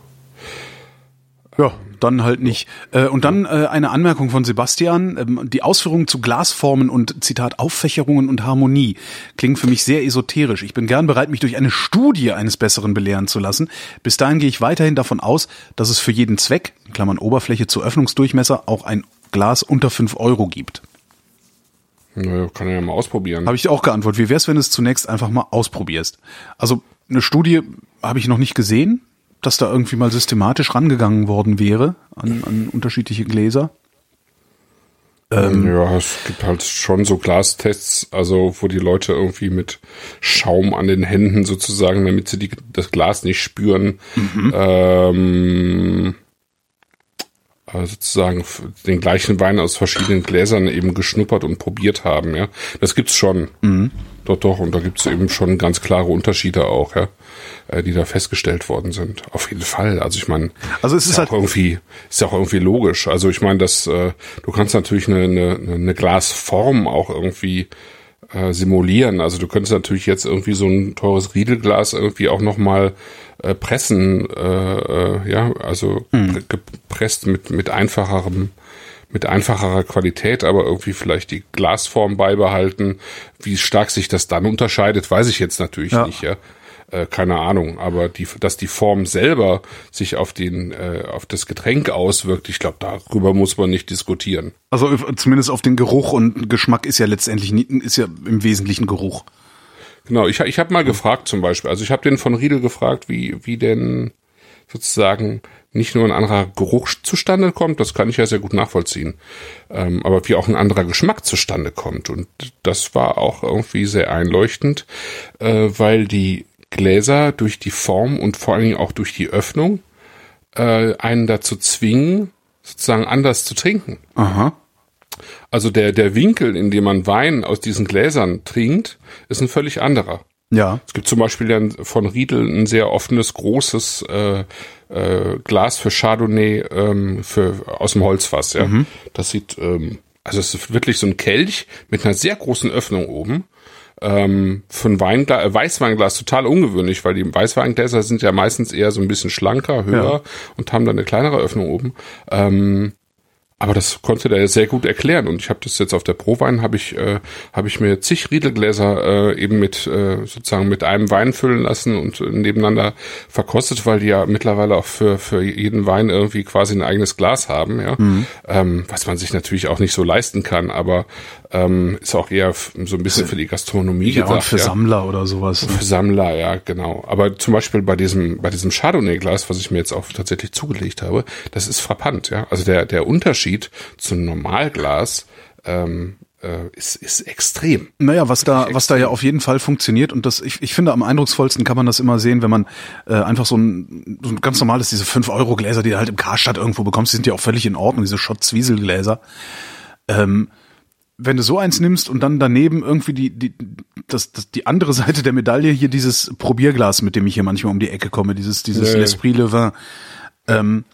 ja, dann halt nicht. Äh, und dann äh, eine Anmerkung von Sebastian. Ähm, die Ausführungen zu Glasformen und Zitat Auffächerungen und Harmonie klingen für mich sehr esoterisch. Ich bin gern bereit, mich durch eine Studie eines Besseren belehren zu lassen. Bis dahin gehe ich weiterhin davon aus, dass es für jeden Zweck, in Klammern Oberfläche zu Öffnungsdurchmesser, auch ein Glas unter fünf Euro gibt. Naja, kann er ja mal ausprobieren. Habe ich auch geantwortet. Wie wär's, wenn du es zunächst einfach mal ausprobierst? Also eine Studie habe ich noch nicht gesehen dass da irgendwie mal systematisch rangegangen worden wäre an, an unterschiedliche Gläser. Ähm, ja, es gibt halt schon so Glastests, also wo die Leute irgendwie mit Schaum an den Händen sozusagen, damit sie die, das Glas nicht spüren, mhm. ähm, also sozusagen den gleichen Wein aus verschiedenen Gläsern eben geschnuppert und probiert haben, ja. Das gibt's schon. Mhm. Doch, doch, und da gibt's eben schon ganz klare Unterschiede auch, ja, äh, die da festgestellt worden sind. Auf jeden Fall. Also ich meine, also es ist, ist halt auch irgendwie, ist ja auch irgendwie logisch. Also ich meine, dass äh, du kannst natürlich eine, eine, eine Glasform auch irgendwie äh, simulieren. Also du könntest natürlich jetzt irgendwie so ein teures Riedelglas irgendwie auch nochmal äh, pressen, äh, äh, ja, also hm. gepresst mit, mit einfacherem mit einfacherer Qualität, aber irgendwie vielleicht die Glasform beibehalten. Wie stark sich das dann unterscheidet, weiß ich jetzt natürlich ja. nicht, ja. Äh, keine Ahnung, aber die, dass die Form selber sich auf den, äh, auf das Getränk auswirkt, ich glaube, darüber muss man nicht diskutieren. Also zumindest auf den Geruch und Geschmack ist ja letztendlich nie, ist ja im Wesentlichen Geruch. Genau, ich, ich habe mal gefragt zum Beispiel, also ich habe den von Riedel gefragt, wie, wie denn sozusagen nicht nur ein anderer Geruch zustande kommt, das kann ich ja sehr gut nachvollziehen, ähm, aber wie auch ein anderer Geschmack zustande kommt. Und das war auch irgendwie sehr einleuchtend, äh, weil die Gläser durch die Form und vor allen Dingen auch durch die Öffnung äh, einen dazu zwingen, sozusagen anders zu trinken. Aha. Also der, der Winkel, in dem man Wein aus diesen Gläsern trinkt, ist ein völlig anderer. Ja. Es gibt zum Beispiel dann von Riedel ein sehr offenes, großes äh, äh, Glas für Chardonnay ähm, für, aus dem Holzfass. Ja, mhm. Das sieht, ähm, also es ist wirklich so ein Kelch mit einer sehr großen Öffnung oben. Ähm, für ein Weinglas, äh, Weißweinglas total ungewöhnlich, weil die Weißweingläser sind ja meistens eher so ein bisschen schlanker, höher ja. und haben dann eine kleinere Öffnung oben. Ähm, aber das konnte der sehr gut erklären und ich habe das jetzt auf der Prowein habe ich äh, habe ich mir zig Riedelgläser äh, eben mit äh, sozusagen mit einem Wein füllen lassen und nebeneinander verkostet, weil die ja mittlerweile auch für für jeden Wein irgendwie quasi ein eigenes Glas haben, ja, mhm. ähm, was man sich natürlich auch nicht so leisten kann, aber ähm, ist auch eher so ein bisschen für die Gastronomie ja, gedacht. Und für ja. Sammler oder sowas. Ne? Für Sammler, ja, genau. Aber zum Beispiel bei diesem, bei diesem Chardonnay-Glas, was ich mir jetzt auch tatsächlich zugelegt habe, das ist frappant, ja. Also der, der Unterschied zum Normalglas, ähm, äh, ist, ist extrem. Naja, was da, was da ja auf jeden Fall funktioniert und das, ich, ich finde, am eindrucksvollsten kann man das immer sehen, wenn man äh, einfach so ein, so ein ganz normales, diese 5-Euro-Gläser, die du halt im Karstadt irgendwo bekommst, die sind ja auch völlig in Ordnung, diese Schott-Zwiesel-Gläser. Ähm, wenn du so eins nimmst und dann daneben irgendwie die, die, das, das, die andere Seite der Medaille, hier dieses Probierglas, mit dem ich hier manchmal um die Ecke komme, dieses, dieses nee. L'Esprit Le Vin, ähm,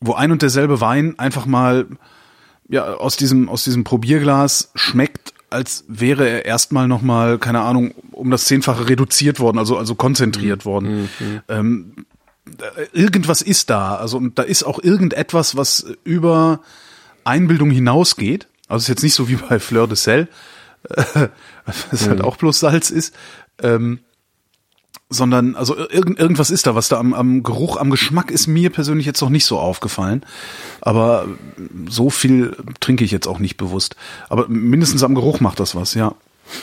wo ein und derselbe Wein einfach mal ja, aus diesem, aus diesem Probierglas schmeckt, als wäre er erstmal nochmal, keine Ahnung, um das Zehnfache reduziert worden, also, also konzentriert mhm. worden. Mhm. Ähm, irgendwas ist da, also und da ist auch irgendetwas, was über Einbildung hinausgeht also ist jetzt nicht so wie bei Fleur de Sel, was halt mhm. auch bloß Salz ist, ähm, sondern also irgend, irgendwas ist da, was da am, am Geruch, am Geschmack ist mir persönlich jetzt noch nicht so aufgefallen. Aber so viel trinke ich jetzt auch nicht bewusst. Aber mindestens am Geruch macht das was, ja.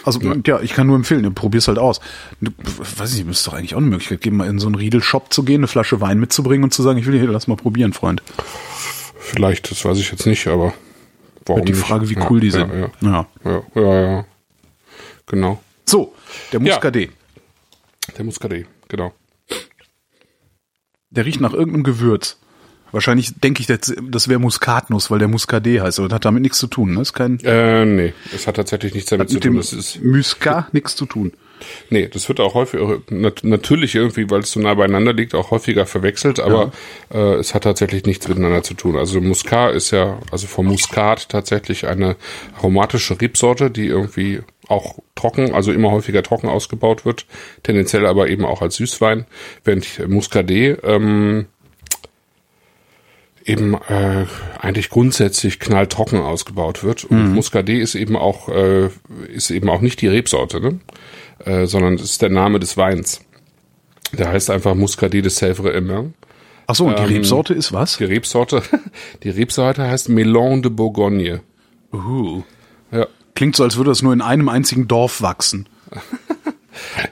Also ja, ja ich kann nur empfehlen, du probier's halt aus. Du, weiß ich, müsste doch eigentlich auch eine Möglichkeit geben, mal in so einen Riedel-Shop zu gehen, eine Flasche Wein mitzubringen und zu sagen, ich will hier, lass mal probieren, Freund. Vielleicht, das weiß ich jetzt nicht, aber Warum die Frage, wie cool ja, die sind. Ja ja. ja, ja, ja. Genau. So, der Muscadet. Der Muscadet, genau. Der riecht nach irgendeinem Gewürz. Wahrscheinlich denke ich, das, das wäre Muskatnuss, weil der Muscadet heißt, aber das hat damit nichts zu tun. Ne? Ist kein. Äh, nee, es hat tatsächlich nichts damit zu tun. Das ist Muscat nichts zu tun. Nee, das wird auch häufig, natürlich irgendwie, weil es so nah beieinander liegt, auch häufiger verwechselt, aber ja. äh, es hat tatsächlich nichts miteinander zu tun. Also Muscat ist ja, also vom Muscat tatsächlich eine aromatische Rebsorte, die irgendwie auch trocken, also immer häufiger trocken ausgebaut wird, tendenziell aber eben auch als Süßwein, während Muscadet ähm, eben äh, eigentlich grundsätzlich knalltrocken ausgebaut wird. Und mhm. Muscadet ist eben auch äh, ist eben auch nicht die Rebsorte, ne? Äh, sondern es ist der Name des Weins. Der heißt einfach Muscadet de Sèvres Emmer. Ach so, und die ähm, Rebsorte ist was? Die Rebsorte, die Rebsorte heißt Melon de Bourgogne. Uh. Ja. Klingt so, als würde das nur in einem einzigen Dorf wachsen.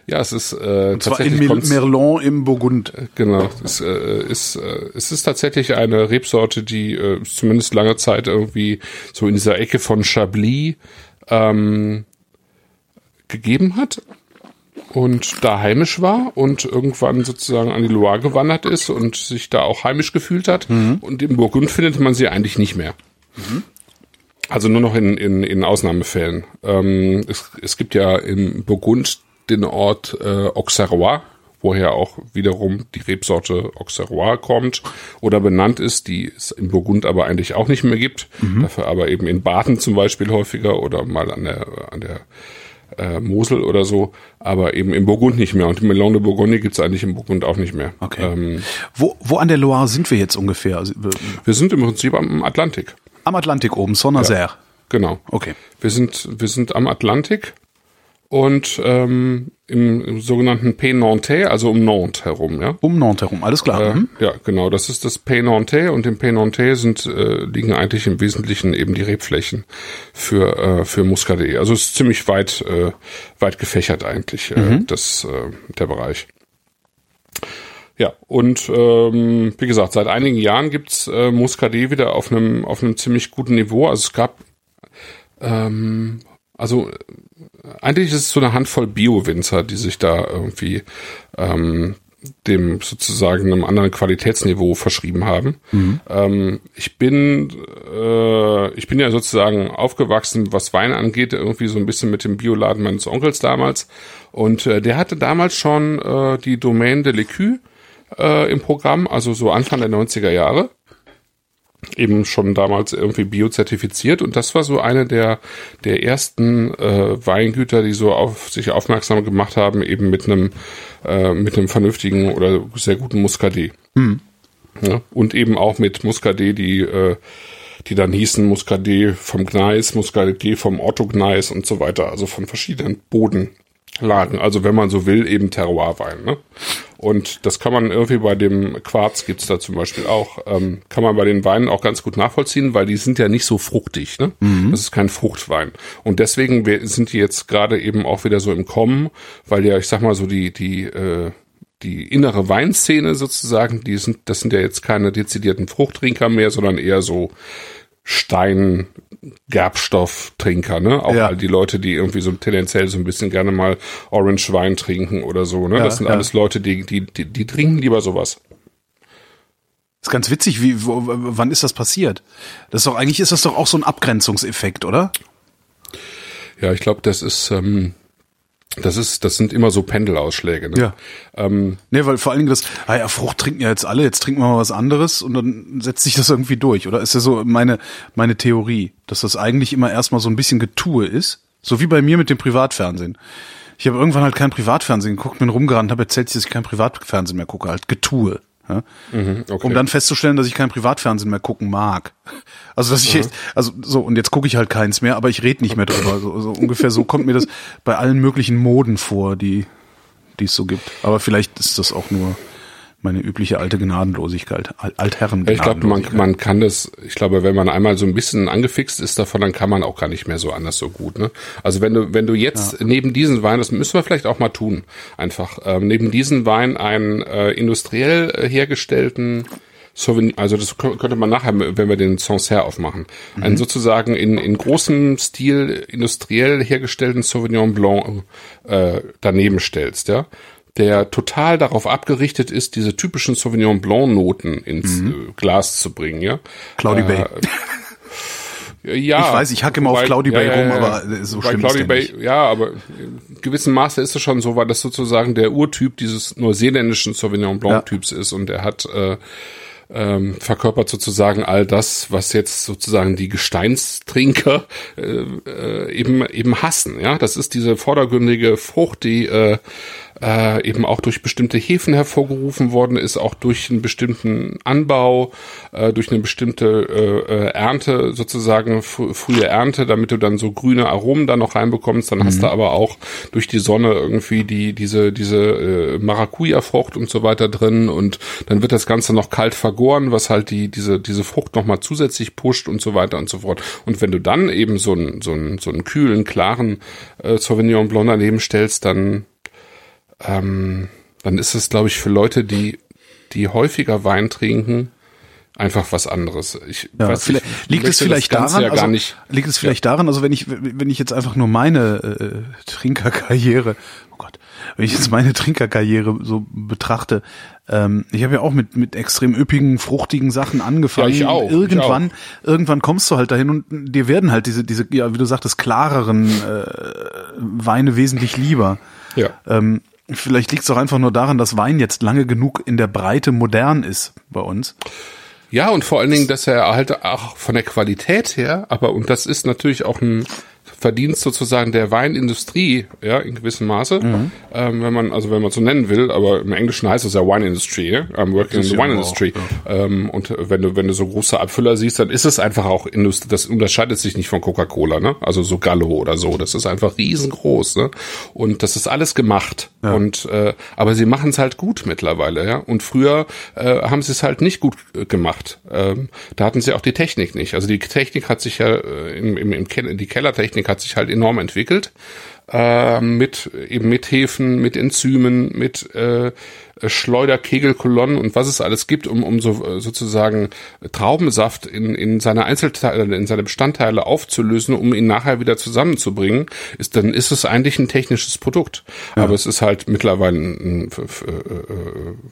Ja, es ist äh, Und zwar in Mer Merlon im Burgund. Genau, es äh, ist äh, es ist tatsächlich eine Rebsorte, die äh, zumindest lange Zeit irgendwie so in dieser Ecke von Chablis ähm, gegeben hat und da heimisch war und irgendwann sozusagen an die Loire gewandert ist und sich da auch heimisch gefühlt hat. Mhm. Und im Burgund findet man sie eigentlich nicht mehr. Mhm. Also nur noch in, in, in Ausnahmefällen. Ähm, es, es gibt ja im Burgund den Ort äh, Auxerrois, woher auch wiederum die Rebsorte Auxerrois kommt oder benannt ist, die es in Burgund aber eigentlich auch nicht mehr gibt. Mhm. Dafür aber eben in Baden zum Beispiel häufiger oder mal an der, an der äh, Mosel oder so, aber eben im Burgund nicht mehr. Und Melon de Bourgogne gibt's eigentlich im Burgund auch nicht mehr. Okay. Ähm, wo, wo an der Loire sind wir jetzt ungefähr? Also, wir sind im Prinzip am Atlantik. Am Atlantik oben, Saint-Nazaire. Ja, genau. Okay. Wir sind, wir sind am Atlantik und ähm, im, im sogenannten Pays Nantais, also um Nantes herum, ja. Um Nantes herum, alles klar. Äh, mhm. Ja, genau. Das ist das Pays Nantais und im Pays Nantais sind äh, liegen eigentlich im Wesentlichen eben die Rebflächen für äh, für Muscadet. Also es ist ziemlich weit äh, weit gefächert eigentlich äh, mhm. das äh, der Bereich. Ja, und ähm, wie gesagt, seit einigen Jahren gibt's äh, Muscadet wieder auf einem auf einem ziemlich guten Niveau. Also es gab ähm, also eigentlich ist es so eine Handvoll Bio-Winzer, die sich da irgendwie ähm, dem sozusagen einem anderen Qualitätsniveau verschrieben haben. Mhm. Ähm, ich bin äh, ich bin ja sozusagen aufgewachsen, was Wein angeht, irgendwie so ein bisschen mit dem Bioladen meines Onkels damals. Und äh, der hatte damals schon äh, die Domaine de l'Écu äh, im Programm, also so Anfang der 90er Jahre eben schon damals irgendwie biozertifiziert und das war so eine der der ersten äh, Weingüter, die so auf sich aufmerksam gemacht haben, eben mit einem äh, mit einem vernünftigen oder sehr guten Muscadet. Hm. Ja, und eben auch mit Muscadet, die äh, die dann hießen Muscadet vom Gneis, Muscadet vom Otto Gneis und so weiter, also von verschiedenen Bodenlagen. Also wenn man so will, eben Terroirwein. Ne? Und das kann man irgendwie bei dem Quarz gibt's da zum Beispiel auch, ähm, kann man bei den Weinen auch ganz gut nachvollziehen, weil die sind ja nicht so fruchtig. Ne? Mhm. Das ist kein Fruchtwein. Und deswegen sind die jetzt gerade eben auch wieder so im Kommen, weil ja, ich sag mal so, die, die, äh, die innere Weinszene sozusagen, die sind, das sind ja jetzt keine dezidierten Fruchttrinker mehr, sondern eher so Stein, Gerbstofftrinker, ne? Auch ja. die Leute, die irgendwie so tendenziell so ein bisschen gerne mal Orange Wein trinken oder so, ne? Ja, das sind ja. alles Leute, die, die, die, die trinken lieber sowas. ist ganz witzig, wie, wo, wann ist das passiert? Das ist doch, eigentlich ist das doch auch so ein Abgrenzungseffekt, oder? Ja, ich glaube, das ist, ähm, das ist, das sind immer so Pendelausschläge. Ne? Ja. Ähm, nee, weil vor allen Dingen das, ah ja, Frucht trinken ja jetzt alle, jetzt trinken wir mal was anderes und dann setzt sich das irgendwie durch. Oder ist ja so meine, meine Theorie, dass das eigentlich immer erstmal so ein bisschen Getue ist. So wie bei mir mit dem Privatfernsehen. Ich habe irgendwann halt kein Privatfernsehen geguckt, bin rumgerannt, habe erzählt, dass ich kein Privatfernsehen mehr gucke, halt Getue. Ja? Mhm, okay. Um dann festzustellen, dass ich kein Privatfernsehen mehr gucken mag. Also dass ich mhm. jetzt, also so, und jetzt gucke ich halt keins mehr, aber ich rede nicht mehr drüber. So, so ungefähr so kommt mir das bei allen möglichen Moden vor, die, die es so gibt. Aber vielleicht ist das auch nur meine übliche alte Gnadenlosigkeit, Altherren. Ich glaube, man, man kann das, ich glaube, wenn man einmal so ein bisschen angefixt ist davon, dann kann man auch gar nicht mehr so anders so gut. Ne? Also wenn du, wenn du jetzt ja. neben diesen Wein, das müssen wir vielleicht auch mal tun, einfach ähm, neben diesen Wein einen äh, industriell äh, hergestellten Souvenir, also das könnte man nachher, wenn wir den Sancerre aufmachen, mhm. einen sozusagen in, in großem Stil industriell hergestellten Sauvignon Blanc äh, daneben stellst, ja der total darauf abgerichtet ist, diese typischen Sauvignon Blanc Noten ins mhm. Äh, Glas zu bringen, ja. Cloudy äh, Bay. Ja, ich weiß, ich hacke immer auf Cloudy Bay ja, ja, rum, aber so schlimm Cloudy ist Bay, Ja, aber in gewissem Maße ist es schon so, weil das sozusagen der Urtyp dieses neuseeländischen Sauvignon Blanc Typs ist und der hat äh, ähm, verkörpert sozusagen all das, was jetzt sozusagen die Gesteinstrinker äh, äh, eben eben hassen. Ja, das ist diese vordergründige Frucht, die äh, äh, eben auch durch bestimmte Hefen hervorgerufen worden ist, auch durch einen bestimmten Anbau, äh, durch eine bestimmte äh, äh Ernte sozusagen, fr frühe Ernte, damit du dann so grüne Aromen da noch reinbekommst. Dann mhm. hast du aber auch durch die Sonne irgendwie die diese diese äh, Maracuja-Frucht und so weiter drin und dann wird das Ganze noch kalt vergoren, was halt die diese diese Frucht nochmal zusätzlich pusht und so weiter und so fort. Und wenn du dann eben so einen so einen so einen kühlen klaren äh, Sauvignon Blanc daneben stellst, dann ähm, dann ist es, glaube ich, für Leute, die, die häufiger Wein trinken, einfach was anderes. Ich ja, weiß nicht, liegt es vielleicht daran, ja also, liegt es vielleicht ja. daran, also wenn ich wenn ich jetzt einfach nur meine äh, Trinkerkarriere, oh Gott, wenn ich jetzt meine Trinkerkarriere so betrachte, ähm, ich habe ja auch mit mit extrem üppigen, fruchtigen Sachen angefangen. Ja, ich auch. Irgendwann, ich auch. irgendwann kommst du halt dahin und dir werden halt diese diese ja, wie du sagtest, klareren äh, Weine wesentlich lieber. Ja. Ähm, Vielleicht liegt es auch einfach nur daran, dass Wein jetzt lange genug in der Breite modern ist bei uns. Ja, und vor allen Dingen, dass er halt auch von der Qualität her, aber und das ist natürlich auch ein Verdienst sozusagen der Weinindustrie, ja, in gewissem Maße, mhm. ähm, wenn man, also wenn man so nennen will, aber im Englischen heißt es ja Wine Industry, ja? I'm working in the Wine Industry. Auch, ja. ähm, und wenn du, wenn du so große Abfüller siehst, dann ist es einfach auch Industrie, das unterscheidet sich nicht von Coca-Cola, ne? Also so Gallo oder so, das ist einfach riesengroß, ne? Und das ist alles gemacht. Ja. Und äh, aber sie machen es halt gut mittlerweile, ja. Und früher äh, haben sie es halt nicht gut äh, gemacht. Ähm, da hatten sie auch die Technik nicht. Also die Technik hat sich ja äh, im, im, im Keller, die Kellertechnik Technik hat sich halt enorm entwickelt. Äh, mit eben mit Hefen, mit Enzymen, mit äh, Schleuderkegelkolonnen und was es alles gibt, um, um so äh, sozusagen Traubensaft in, in seine Einzelteile, in seine Bestandteile aufzulösen, um ihn nachher wieder zusammenzubringen, ist, dann ist es eigentlich ein technisches Produkt. Ja. Aber es ist halt mittlerweile ein,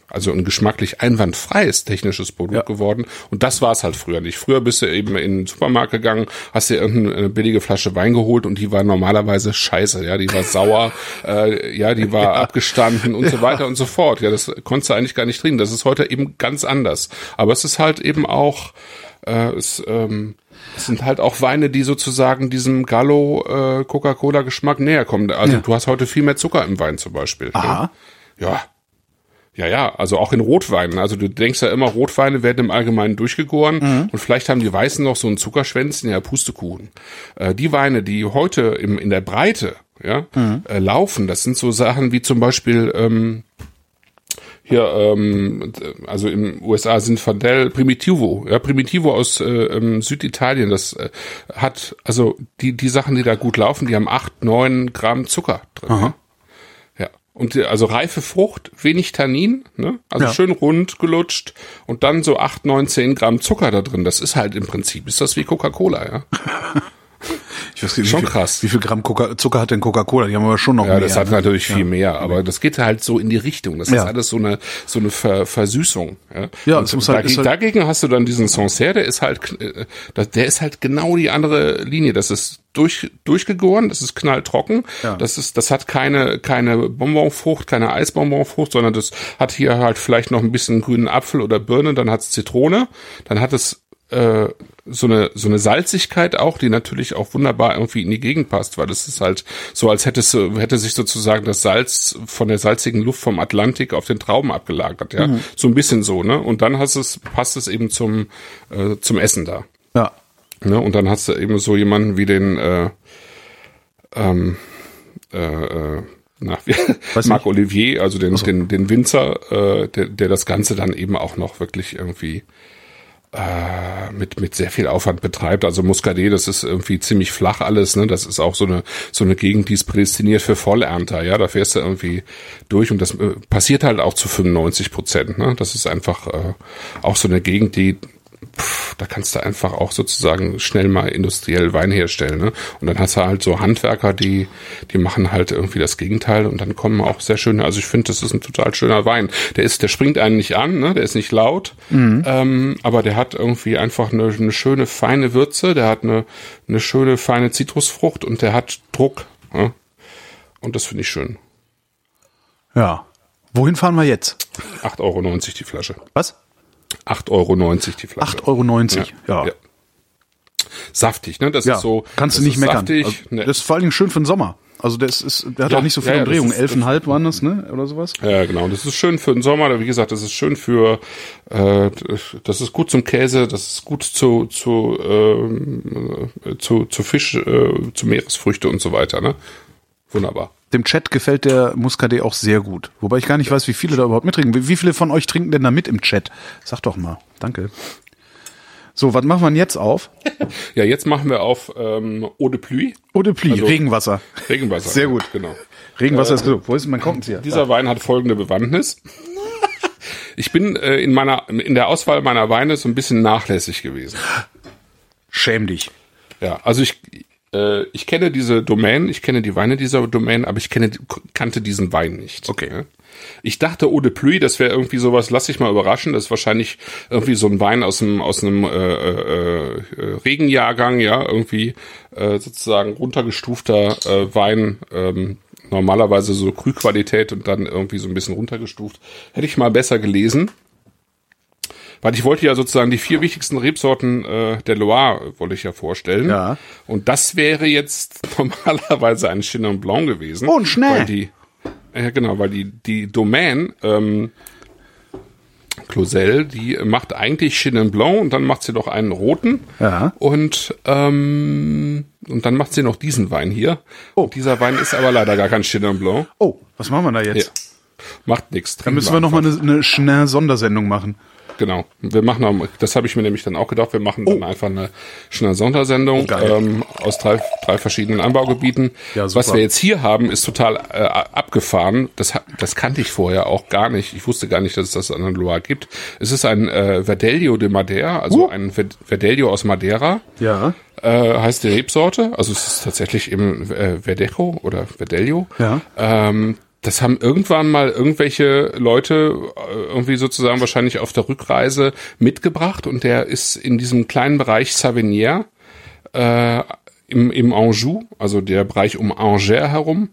also ein geschmacklich einwandfreies technisches Produkt ja. geworden. Und das war es halt früher nicht. Früher bist du eben in den Supermarkt gegangen, hast dir irgendeine billige Flasche Wein geholt und die war normalerweise scheiße, ja, die war sauer, äh, ja, die war ja. abgestanden und so weiter und so fort. Ja, das konntest du eigentlich gar nicht trinken. Das ist heute eben ganz anders. Aber es ist halt eben auch, äh, es, ähm, es sind halt auch Weine, die sozusagen diesem Gallo äh, Coca-Cola-Geschmack näher kommen. Also ja. du hast heute viel mehr Zucker im Wein zum Beispiel. Aha. Ja. ja. Ja, ja, also auch in Rotweinen. Also du denkst ja immer, Rotweine werden im Allgemeinen durchgegoren mhm. und vielleicht haben die Weißen noch so ein Zuckerschwänzchen, ja, Pustekuchen. Äh, die Weine, die heute im, in der Breite ja, mhm. äh, laufen, das sind so Sachen wie zum Beispiel ähm, hier, ähm, also im USA sind Fadel Primitivo, ja, Primitivo aus äh, ähm, Süditalien, das äh, hat, also die, die Sachen, die da gut laufen, die haben acht, neun Gramm Zucker drin. Aha. Und also reife Frucht, wenig Tannin, ne? Also ja. schön rund gelutscht und dann so acht, neun, zehn Gramm Zucker da drin. Das ist halt im Prinzip, ist das wie Coca-Cola, ja. Ich weiß nicht, schon wie viel, krass. Wie viel Gramm Coca Zucker hat denn Coca-Cola? Die haben aber schon noch ja, mehr. Ja, das hat natürlich ja. viel mehr, aber das geht halt so in die Richtung. Das ja. ist alles so eine so eine Ver Versüßung. Ja, ja das muss halt, dagegen, halt dagegen hast du dann diesen Sancerre, der ist halt, äh, der ist halt genau die andere Linie. Das ist durch, durchgegoren, das ist knalltrocken. Ja. Das ist, das hat keine, keine Bonbonfrucht, keine Eisbonbonfrucht, sondern das hat hier halt vielleicht noch ein bisschen grünen Apfel oder Birne, dann hat es Zitrone, dann hat es äh, so eine so eine Salzigkeit auch, die natürlich auch wunderbar irgendwie in die Gegend passt, weil das ist halt so, als hätte es, hätte sich sozusagen das Salz von der salzigen Luft vom Atlantik auf den Trauben abgelagert, ja, mhm. so ein bisschen so, ne? Und dann hast es passt es eben zum äh, zum Essen da. Ja. Ne? Und dann hast du eben so jemanden wie den äh, ähm, äh, äh, na, Marc Olivier, also den, so. den, den Winzer, äh, der, der das Ganze dann eben auch noch wirklich irgendwie äh, mit mit sehr viel Aufwand betreibt. Also Muscadet, das ist irgendwie ziemlich flach alles. Ne, das ist auch so eine so eine Gegend, die ist prädestiniert für Vollernter. Ja, da fährst du irgendwie durch und das äh, passiert halt auch zu 95 Prozent. Ne, das ist einfach äh, auch so eine Gegend, die pff, da kannst du einfach auch sozusagen schnell mal industriell Wein herstellen. Ne? Und dann hast du halt so Handwerker, die, die machen halt irgendwie das Gegenteil und dann kommen auch sehr schöne, also ich finde, das ist ein total schöner Wein. Der ist, der springt einen nicht an, ne? der ist nicht laut, mhm. ähm, aber der hat irgendwie einfach eine, eine schöne, feine Würze, der hat eine, eine schöne, feine Zitrusfrucht und der hat Druck. Ne? Und das finde ich schön. Ja. Wohin fahren wir jetzt? 8,90 Euro die Flasche. Was? 8,90 Euro die Flasche. 8,90 Euro, ja. ja. Saftig, ne? Das ja, ist so. Kannst du nicht meckern. Saftig, also, ne. Das ist vor allen Dingen schön für den Sommer. Also das ist, der hat ja, auch nicht so viele ja, Umdrehungen. Elfeinhalb waren das, ne? Oder sowas? Ja, genau. Das ist schön für den Sommer. Wie gesagt, das ist schön für, äh, das ist gut zum Käse, das ist gut zu, zu, äh, zu, zu Fisch, äh, zu Meeresfrüchte und so weiter, ne? Wunderbar. Dem Chat gefällt der Muscadet auch sehr gut. Wobei ich gar nicht weiß, wie viele da überhaupt mittrinken. Wie viele von euch trinken denn da mit im Chat? Sag doch mal. Danke. So, was machen wir denn jetzt auf? ja, jetzt machen wir auf ähm, Eau de Pluie. Eau de Pluie, also, Regenwasser. Regenwasser. Sehr gut. Genau. Regenwasser äh, ist gut. Wo ist mein Korkenzieher? Dieser ja. Wein hat folgende Bewandtnis. ich bin äh, in meiner in der Auswahl meiner Weine so ein bisschen nachlässig gewesen. Schäm dich. Ja, also ich äh, ich kenne diese Domain, ich kenne die Weine dieser Domain, aber ich kenne, kannte diesen Wein nicht. Okay. Ich dachte Eau de Pluie, das wäre irgendwie sowas, lass dich mal überraschen, das ist wahrscheinlich irgendwie so ein Wein aus einem, aus einem äh, äh, äh, Regenjahrgang, ja, irgendwie äh, sozusagen runtergestufter äh, Wein, ähm, normalerweise so Krühqualität und dann irgendwie so ein bisschen runtergestuft. Hätte ich mal besser gelesen. Weil ich wollte ja sozusagen die vier wichtigsten Rebsorten äh, der Loire wollte ich ja vorstellen. Ja. Und das wäre jetzt normalerweise ein Chenin Blanc gewesen. Oh, schnell. Weil die, ja, genau, weil die, die Domaine, ähm, Closel, die macht eigentlich Chenin Blanc und dann macht sie noch einen roten. Ja. Und, ähm, und dann macht sie noch diesen Wein hier. Oh. Und dieser Wein ist aber leider gar kein Chenin Blanc. Oh, was machen wir da jetzt? Ja. Macht nichts. Dann müssen wir nochmal eine, eine Chenin-Sondersendung machen. Genau. Wir machen auch, das habe ich mir nämlich dann auch gedacht, wir machen dann oh. einfach eine schnelle Sondersendung ähm, aus drei, drei verschiedenen Anbaugebieten. Ja. Was wir jetzt hier haben, ist total äh, abgefahren. Das, das kannte ich vorher auch gar nicht. Ich wusste gar nicht, dass es das an der Loire gibt. Es ist ein äh, Verdelho de Madeira, also uh. ein Verdelho aus Madeira. Ja. Äh, heißt die Rebsorte. Also es ist tatsächlich eben äh, Verdejo oder Verdelho. Ja. Ähm, das haben irgendwann mal irgendwelche Leute äh, irgendwie sozusagen wahrscheinlich auf der Rückreise mitgebracht und der ist in diesem kleinen Bereich Savinier äh, im, im Anjou, also der Bereich um Angers herum,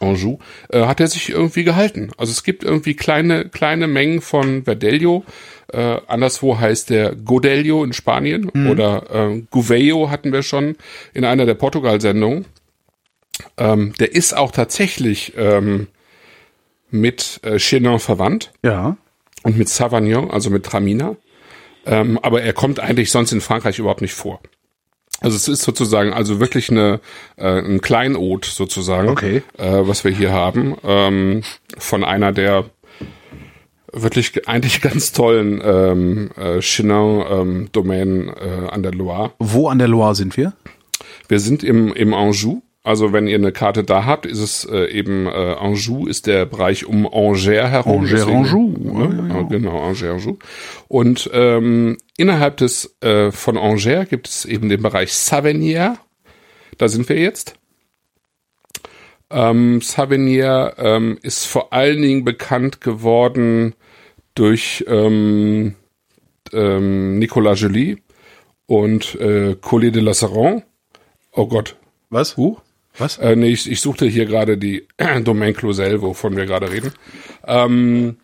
Anjou, äh, hat er sich irgendwie gehalten. Also es gibt irgendwie kleine, kleine Mengen von Verdelho. Äh, anderswo heißt der Godello in Spanien mhm. oder äh, Gouveio hatten wir schon in einer der Portugal-Sendungen. Ähm, der ist auch tatsächlich ähm, mit äh, Chenin verwandt. Ja. Und mit Savagnin, also mit Tramina. Ähm, aber er kommt eigentlich sonst in Frankreich überhaupt nicht vor. Also es ist sozusagen also wirklich eine äh, ein Kleinod sozusagen, okay. äh, was wir hier haben ähm, von einer der wirklich eigentlich ganz tollen ähm, äh, Chenin-Domänen ähm, äh, an der Loire. Wo an der Loire sind wir? Wir sind im im Anjou also wenn ihr eine Karte da habt, ist es äh, eben äh, Anjou ist der Bereich um Angers herum. Angers deswegen, Anjou. Ne? Ja, ja. Genau, Angers Anjou. Und ähm, innerhalb des äh, von Angers gibt es eben den Bereich Savenier. Da sind wir jetzt. Ähm, Savenier ähm, ist vor allen Dingen bekannt geworden durch ähm, ähm, Nicolas Joly und äh, Collet de Lasseron. Oh Gott. Was? Huh? Was? Äh, nee, ich, ich suchte hier gerade die Domain Closel, wovon wir gerade reden. Ähm,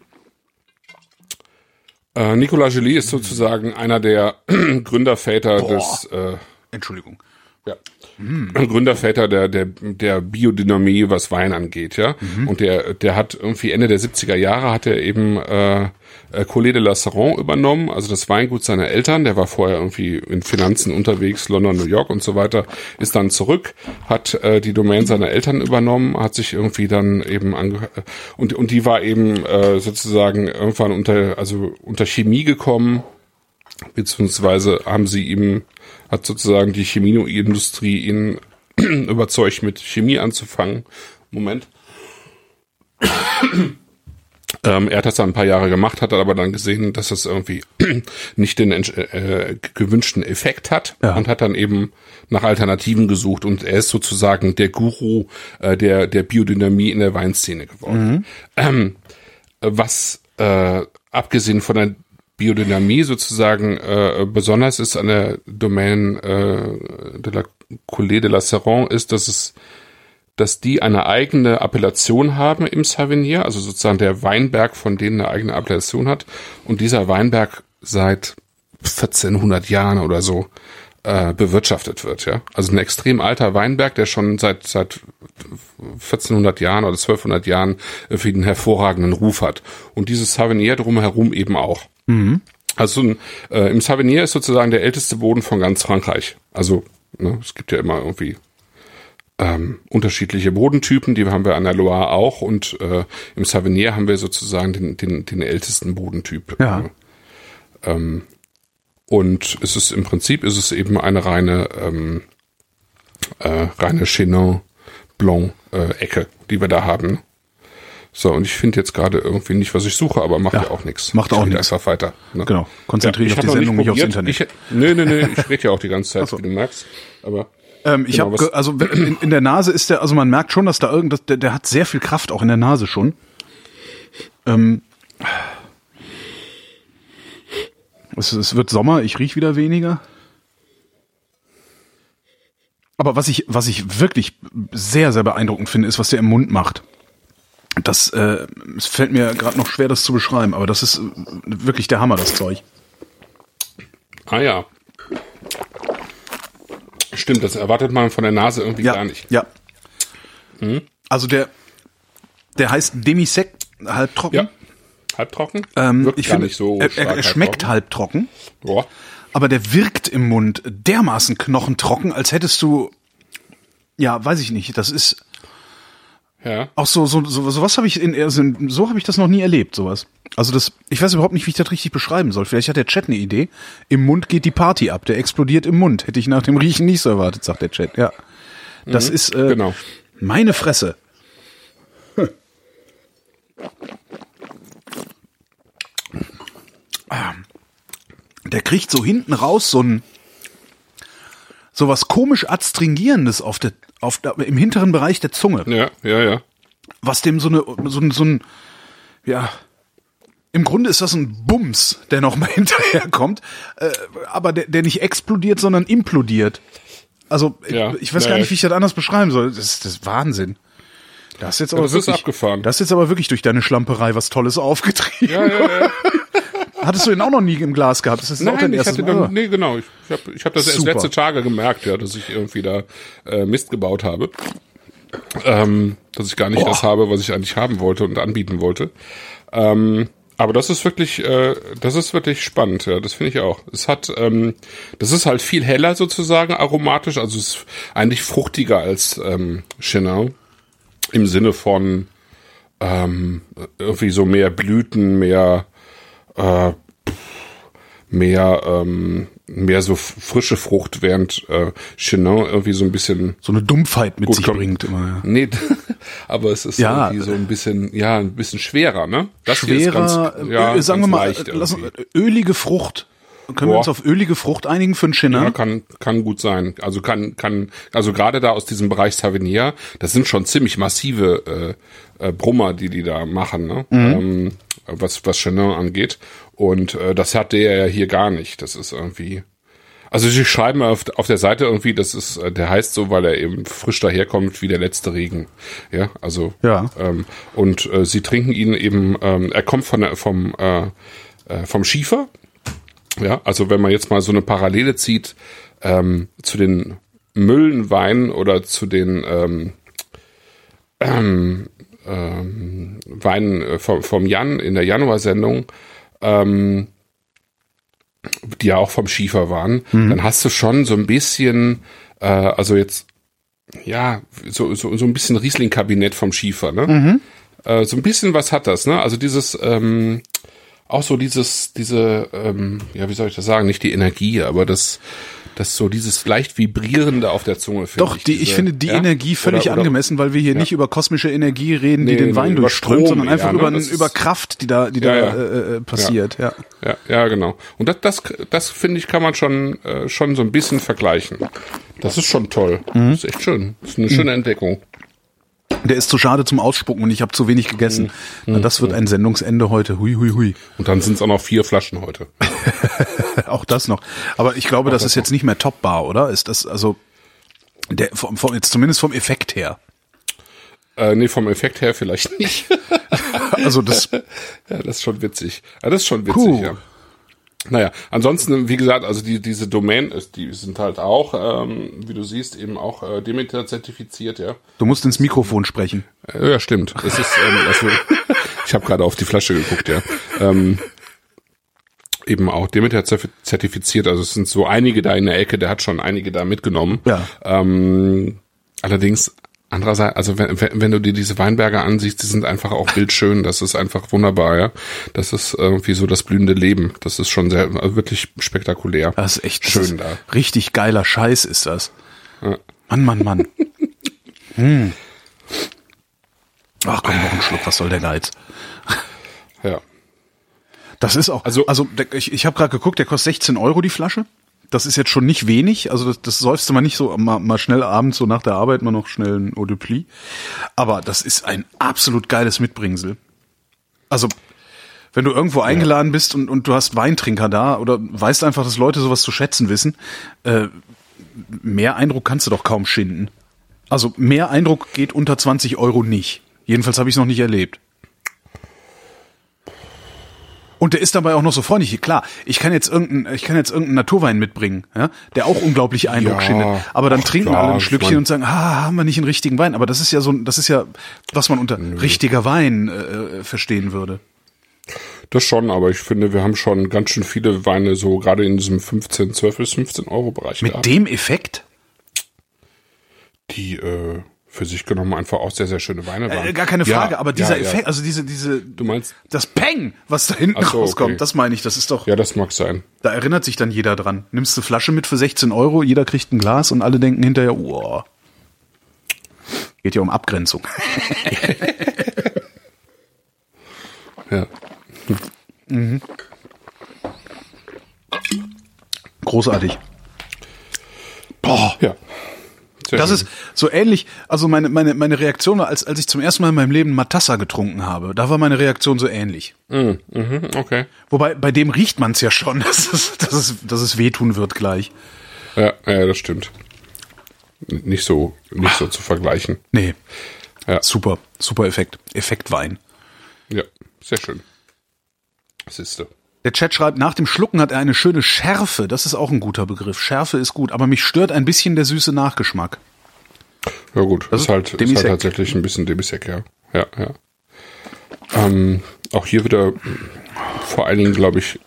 äh, Nicolas Joly ist sozusagen einer der Gründerväter Boah. des. Äh, Entschuldigung. Ja. Mhm. Gründerväter der, der, der Biodynamie, was Wein angeht, ja. Mhm. Und der, der hat irgendwie Ende der 70er Jahre hat er eben äh, äh, Collet de la Saron übernommen, also das Weingut seiner Eltern. Der war vorher irgendwie in Finanzen unterwegs, London, New York und so weiter, ist dann zurück, hat äh, die Domain seiner Eltern übernommen, hat sich irgendwie dann eben ange und und die war eben äh, sozusagen irgendwann unter also unter Chemie gekommen, beziehungsweise haben sie ihm hat sozusagen die Chemieindustrie ihn überzeugt, mit Chemie anzufangen. Moment. Ähm, er hat das dann ein paar Jahre gemacht, hat aber dann gesehen, dass es irgendwie nicht den äh, gewünschten Effekt hat ja. und hat dann eben nach Alternativen gesucht und er ist sozusagen der Guru äh, der, der Biodynamie in der Weinszene geworden. Mhm. Ähm, was äh, abgesehen von der Biodynamie sozusagen äh, besonders ist an der Domaine äh, de la Coulée de la Serron ist, dass es dass die eine eigene Appellation haben im Savinier, also sozusagen der Weinberg von denen eine eigene Appellation hat und dieser Weinberg seit 1400 Jahren oder so äh, bewirtschaftet wird, ja. Also ein extrem alter Weinberg, der schon seit seit 1400 Jahren oder 1200 Jahren für einen hervorragenden Ruf hat und dieses Savinier drumherum eben auch. Mhm. Also äh, im Savinier ist sozusagen der älteste Boden von ganz Frankreich. Also ne, es gibt ja immer irgendwie ähm, unterschiedliche Bodentypen, die haben wir an der Loire auch und äh, im Savinier haben wir sozusagen den, den, den ältesten Bodentyp. Ja. Ähm, und es ist im Prinzip ist es eben eine reine ähm, äh, reine Chenin Blanc äh, Ecke, die wir da haben. So, und ich finde jetzt gerade irgendwie nicht, was ich suche, aber macht ja, ja auch nichts. Macht auch nichts. einfach weiter. Ne? Genau. Konzentriere ja, dich auf die Sendung, nicht, aufs Internet. Ich, nee, nee, nee, ich rede ja auch die ganze Zeit, so. wie du merkst. Aber ähm, ich genau, habe also in, in, der Nase ist der, also man merkt schon, dass da irgendwas, der, der hat sehr viel Kraft auch in der Nase schon. Ähm, es, es wird Sommer, ich riech wieder weniger. Aber was ich, was ich wirklich sehr, sehr beeindruckend finde, ist, was der im Mund macht. Das, äh, es fällt mir gerade noch schwer, das zu beschreiben, aber das ist wirklich der Hammer, das Zeug. Ah ja. Stimmt, das erwartet man von der Nase irgendwie ja, gar nicht. Ja. Hm? Also der, der heißt Demisec halbtrocken. Ja. Halbtrocken? Ähm, wirkt ich finde, so er, er, er schmeckt halbtrocken. Boah. Aber der wirkt im Mund dermaßen knochentrocken, als hättest du, ja, weiß ich nicht, das ist, Ja. Auch so, so, so, sowas habe ich in, also so habe ich das noch nie erlebt, sowas. Also das, ich weiß überhaupt nicht, wie ich das richtig beschreiben soll. Vielleicht hat der Chat eine Idee. Im Mund geht die Party ab, der explodiert im Mund. Hätte ich nach dem Riechen nicht so erwartet, sagt der Chat. Ja. Das Mhm. ist äh, Genau. meine Fresse. Hm. Ah. Der kriegt so hinten raus so ein so was komisch adstringierendes auf der auf der, im hinteren Bereich der Zunge, Ja, ja, ja. was dem so eine so ein so ein ja im Grunde ist das ein Bums, der noch mal hinterherkommt, äh, aber der, der nicht explodiert, sondern implodiert. Also Ja. ich, ich weiß Ja, gar nicht, wie ich das anders beschreiben soll. Das ist, das ist Wahnsinn. Das ist jetzt aber das ist wirklich abgefahren. Das ist jetzt aber wirklich durch deine Schlamperei was Tolles aufgetrieben. Ja, ja, ja. Hattest du ihn auch noch nie im Glas gehabt? Das ist auch Nein, dein ich erstes hatte Mal. dann, nee, genau. Ich, ich habe ich hab das erst Super. letzte Tage gemerkt, ja, dass ich irgendwie da äh, Mist gebaut habe. Ähm, dass ich gar nicht Boah. das habe, was ich eigentlich haben wollte und anbieten wollte. Ähm, aber das ist wirklich, äh, das ist wirklich spannend, ja, das finde ich auch. Es hat, ähm, das ist halt viel heller sozusagen aromatisch, also es ist eigentlich fruchtiger als ähm, Chenin im Sinne von ähm, irgendwie so mehr Blüten, mehr äh, mehr ähm, mehr so frische Frucht, während äh, Chenin irgendwie so ein bisschen So eine Dumpfheit mit sich komm. bringt immer. Ja. nee, aber es ist Ja. irgendwie so ein bisschen ja ein bisschen schwerer, ne? Das Schwerer, ganz, äh, ja, sagen wir mal, leicht lass, ölige Frucht. Können wir Boah. uns auf ölige Frucht einigen für einen Chenin? Ja, kann, kann gut sein. Also kann, kann, also gerade da aus diesem Bereich Sauvignon, das sind schon ziemlich massive äh, äh, Brummer, die die da machen, ne? Ähm, was, was Chenin angeht. Und äh, das hat der ja hier gar nicht. Das ist irgendwie. Also sie schreiben auf, auf der Seite irgendwie, das ist, äh, der heißt so, weil er eben frisch daherkommt wie der letzte Regen. Ja, also Ja. ähm, und äh, sie trinken ihn eben, ähm, er kommt von der, vom, äh, äh, vom Schiefer. Ja, also wenn man jetzt mal so eine Parallele zieht ähm, zu den Müllenweinen oder zu den ähm, ähm, ähm, Weinen äh, vom, vom Jan in der Januarsendung, ähm, die ja auch vom Schiefer waren, dann hast du schon so ein bisschen, äh, also jetzt, ja, so, so, so ein bisschen Riesling-Kabinett vom Schiefer, ne? Äh, so ein bisschen was hat das, ne? Also dieses, ähm, auch so dieses, diese, ähm, ja, wie soll ich das sagen, nicht die Energie, aber das, das so dieses leicht vibrierende auf der Zunge. finde Doch, die, ich diese- finde die ja? Energie völlig Oder- oder- angemessen, weil wir hier nicht über kosmische Energie reden, die Nee, den Wein durchströmt, Strom sondern einfach ne? über, ist- über Kraft, die da, die Ja, da ja. Äh, äh, passiert. Ja. Ja, ja, genau. Und das, das, das finde ich, kann man schon, äh, schon so ein bisschen vergleichen. Das ist schon toll. Mhm. Das ist echt schön. Das ist eine schöne Entdeckung. Der ist zu schade zum Ausspucken und ich habe zu wenig gegessen. Mhm. Na, das wird ein Sendungsende heute. Hui, hui, hui. Und dann sind es auch noch vier Flaschen heute. Auch das noch. Aber ich glaube, das ist jetzt nicht mehr topbar, oder? Ist das also der vom, vom jetzt zumindest vom Effekt her. Äh, nee, vom Effekt her vielleicht nicht. Also das ja, das ist schon witzig. Ja, das ist schon witzig, Puh. ja. Naja, ansonsten, wie gesagt, also die, diese Domain, ist, die sind halt auch, ähm, wie du siehst, eben auch äh, Demeter zertifiziert, ja. du musst ins Mikrofon sprechen. Äh, Ja, stimmt. Es ist, ähm, also, ich habe gerade auf die Flasche geguckt, ja. Ähm, eben auch Demeter zertifiziert. Also es sind so einige da in der Ecke, der hat schon einige da mitgenommen. Ja. Ähm, allerdings andererseits, also wenn, wenn du dir diese Weinberge ansiehst, die sind einfach auch bildschön. Das ist einfach wunderbar, ja. Das ist irgendwie so das blühende Leben. Das ist schon sehr also wirklich spektakulär. Das ist echt schön ist da. Richtig geiler Scheiß ist das. Ja. Mann, Mann, Mann. hm. Ach komm, noch ein Schluck, was soll der Geiz? Ja. Das ist auch, Also- also, ich, ich habe gerade geguckt, der kostet 16 Euro die Flasche. Das ist jetzt schon nicht wenig, also das, das säufst du mal nicht so mal, mal schnell abends so nach der Arbeit mal noch schnell ein Eau de Plis. Aber das ist ein absolut geiles Mitbringsel. Also wenn du irgendwo eingeladen bist und, und du hast Weintrinker da oder weißt einfach, dass Leute sowas zu schätzen wissen, äh, mehr Eindruck kannst du doch kaum schinden. Also mehr Eindruck geht unter 20 Euro nicht. Jedenfalls habe ich es noch nicht erlebt. Und der ist dabei auch noch so freundlich. Klar, ich kann jetzt irgendeinen, ich kann jetzt irgendeinen Naturwein mitbringen, ja, der auch unglaublich Eindruck Ja, schindet. Aber dann trinken klar, alle ein Schlückchen und sagen, ah, haben wir nicht einen richtigen Wein. Aber das ist ja so, das ist ja, was man unter richtiger Wein äh, verstehen würde. Das schon, aber ich finde, wir haben schon ganz schön viele Weine so gerade in diesem 15, 12 bis 15 Euro Bereich Mit gehabt. dem Effekt? die äh, für sich genommen einfach auch sehr, sehr schöne Weine waren. Äh, gar keine Frage, ja, aber dieser ja, Effekt, also diese, diese, du meinst, das Peng, was da hinten so, rauskommt, okay. das meine ich, das ist doch. Ja, das mag sein. Da erinnert sich dann jeder dran. Nimmst du Flasche mit für 16 Euro, jeder kriegt ein Glas und alle denken hinterher, wow. Geht ja um Abgrenzung. ja. Mhm. Großartig. Boah. Ja. Sehr das schön. ist so ähnlich, also meine, meine, meine Reaktion, als, als ich zum ersten Mal in meinem Leben Matassa getrunken habe, da war meine Reaktion so ähnlich. Mm, mhm, okay. Wobei, bei dem riecht man es ja schon, dass es, dass, es, dass es wehtun wird gleich. Ja, ja, das stimmt. Nicht so, nicht so zu vergleichen. Nee. Ja. Super, super Effekt. Effektwein. Ja, sehr schön. Siehste. Der Chat schreibt, nach dem Schlucken hat er eine schöne Schärfe. Das ist auch ein guter Begriff. Schärfe ist gut, aber mich stört ein bisschen der süße Nachgeschmack. Ja gut, das ist halt, ist halt tatsächlich ein bisschen Demisek, ja. Ja, ja. Ähm, auch hier wieder, vor allen Dingen, glaube ich,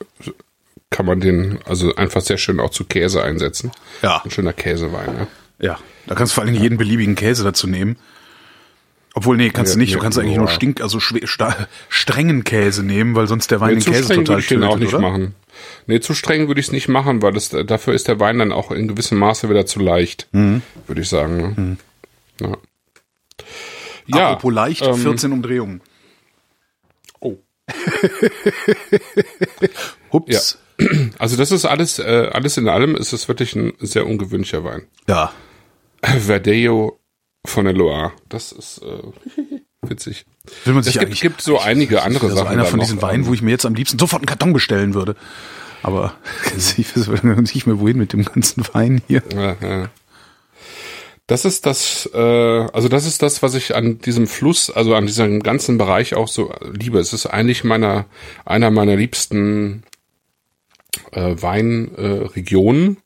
kann man den also einfach sehr schön auch zu Käse einsetzen. Ja. Ein schöner Käsewein, ja. Ja, da kannst du vor allen Dingen jeden beliebigen Käse dazu nehmen. Obwohl, nee, kannst ja, du nicht. Du kannst ja, eigentlich nur stink, also strengen Käse nehmen, weil sonst der Wein nee, den Käse total ich tötet, auch nicht oder? machen. Nee, zu streng würde ich es nicht machen, weil das, dafür ist der Wein dann auch in gewissem Maße wieder zu leicht, mhm. würde ich sagen. Ne? Mhm. Ja. ja. Apropos leicht, ähm, 14 Umdrehungen. Oh. Hups. Also das ist alles, äh, alles in allem ist es wirklich ein sehr ungewöhnlicher Wein. Ja. Verdeo von der Loire. Das ist äh, witzig. Will man sich es gibt, gibt so einige andere Sachen. Das ist einer von diesen Weinen, wo ich mir jetzt am liebsten sofort einen Karton bestellen würde. Aber ich weiß nicht mehr wohin mit dem ganzen Wein hier. Ja, ja. Das ist das, äh, also das ist das, was ich an diesem Fluss, also an diesem ganzen Bereich auch so liebe. Es ist eigentlich meiner, einer meiner liebsten äh, Weinregionen. Äh,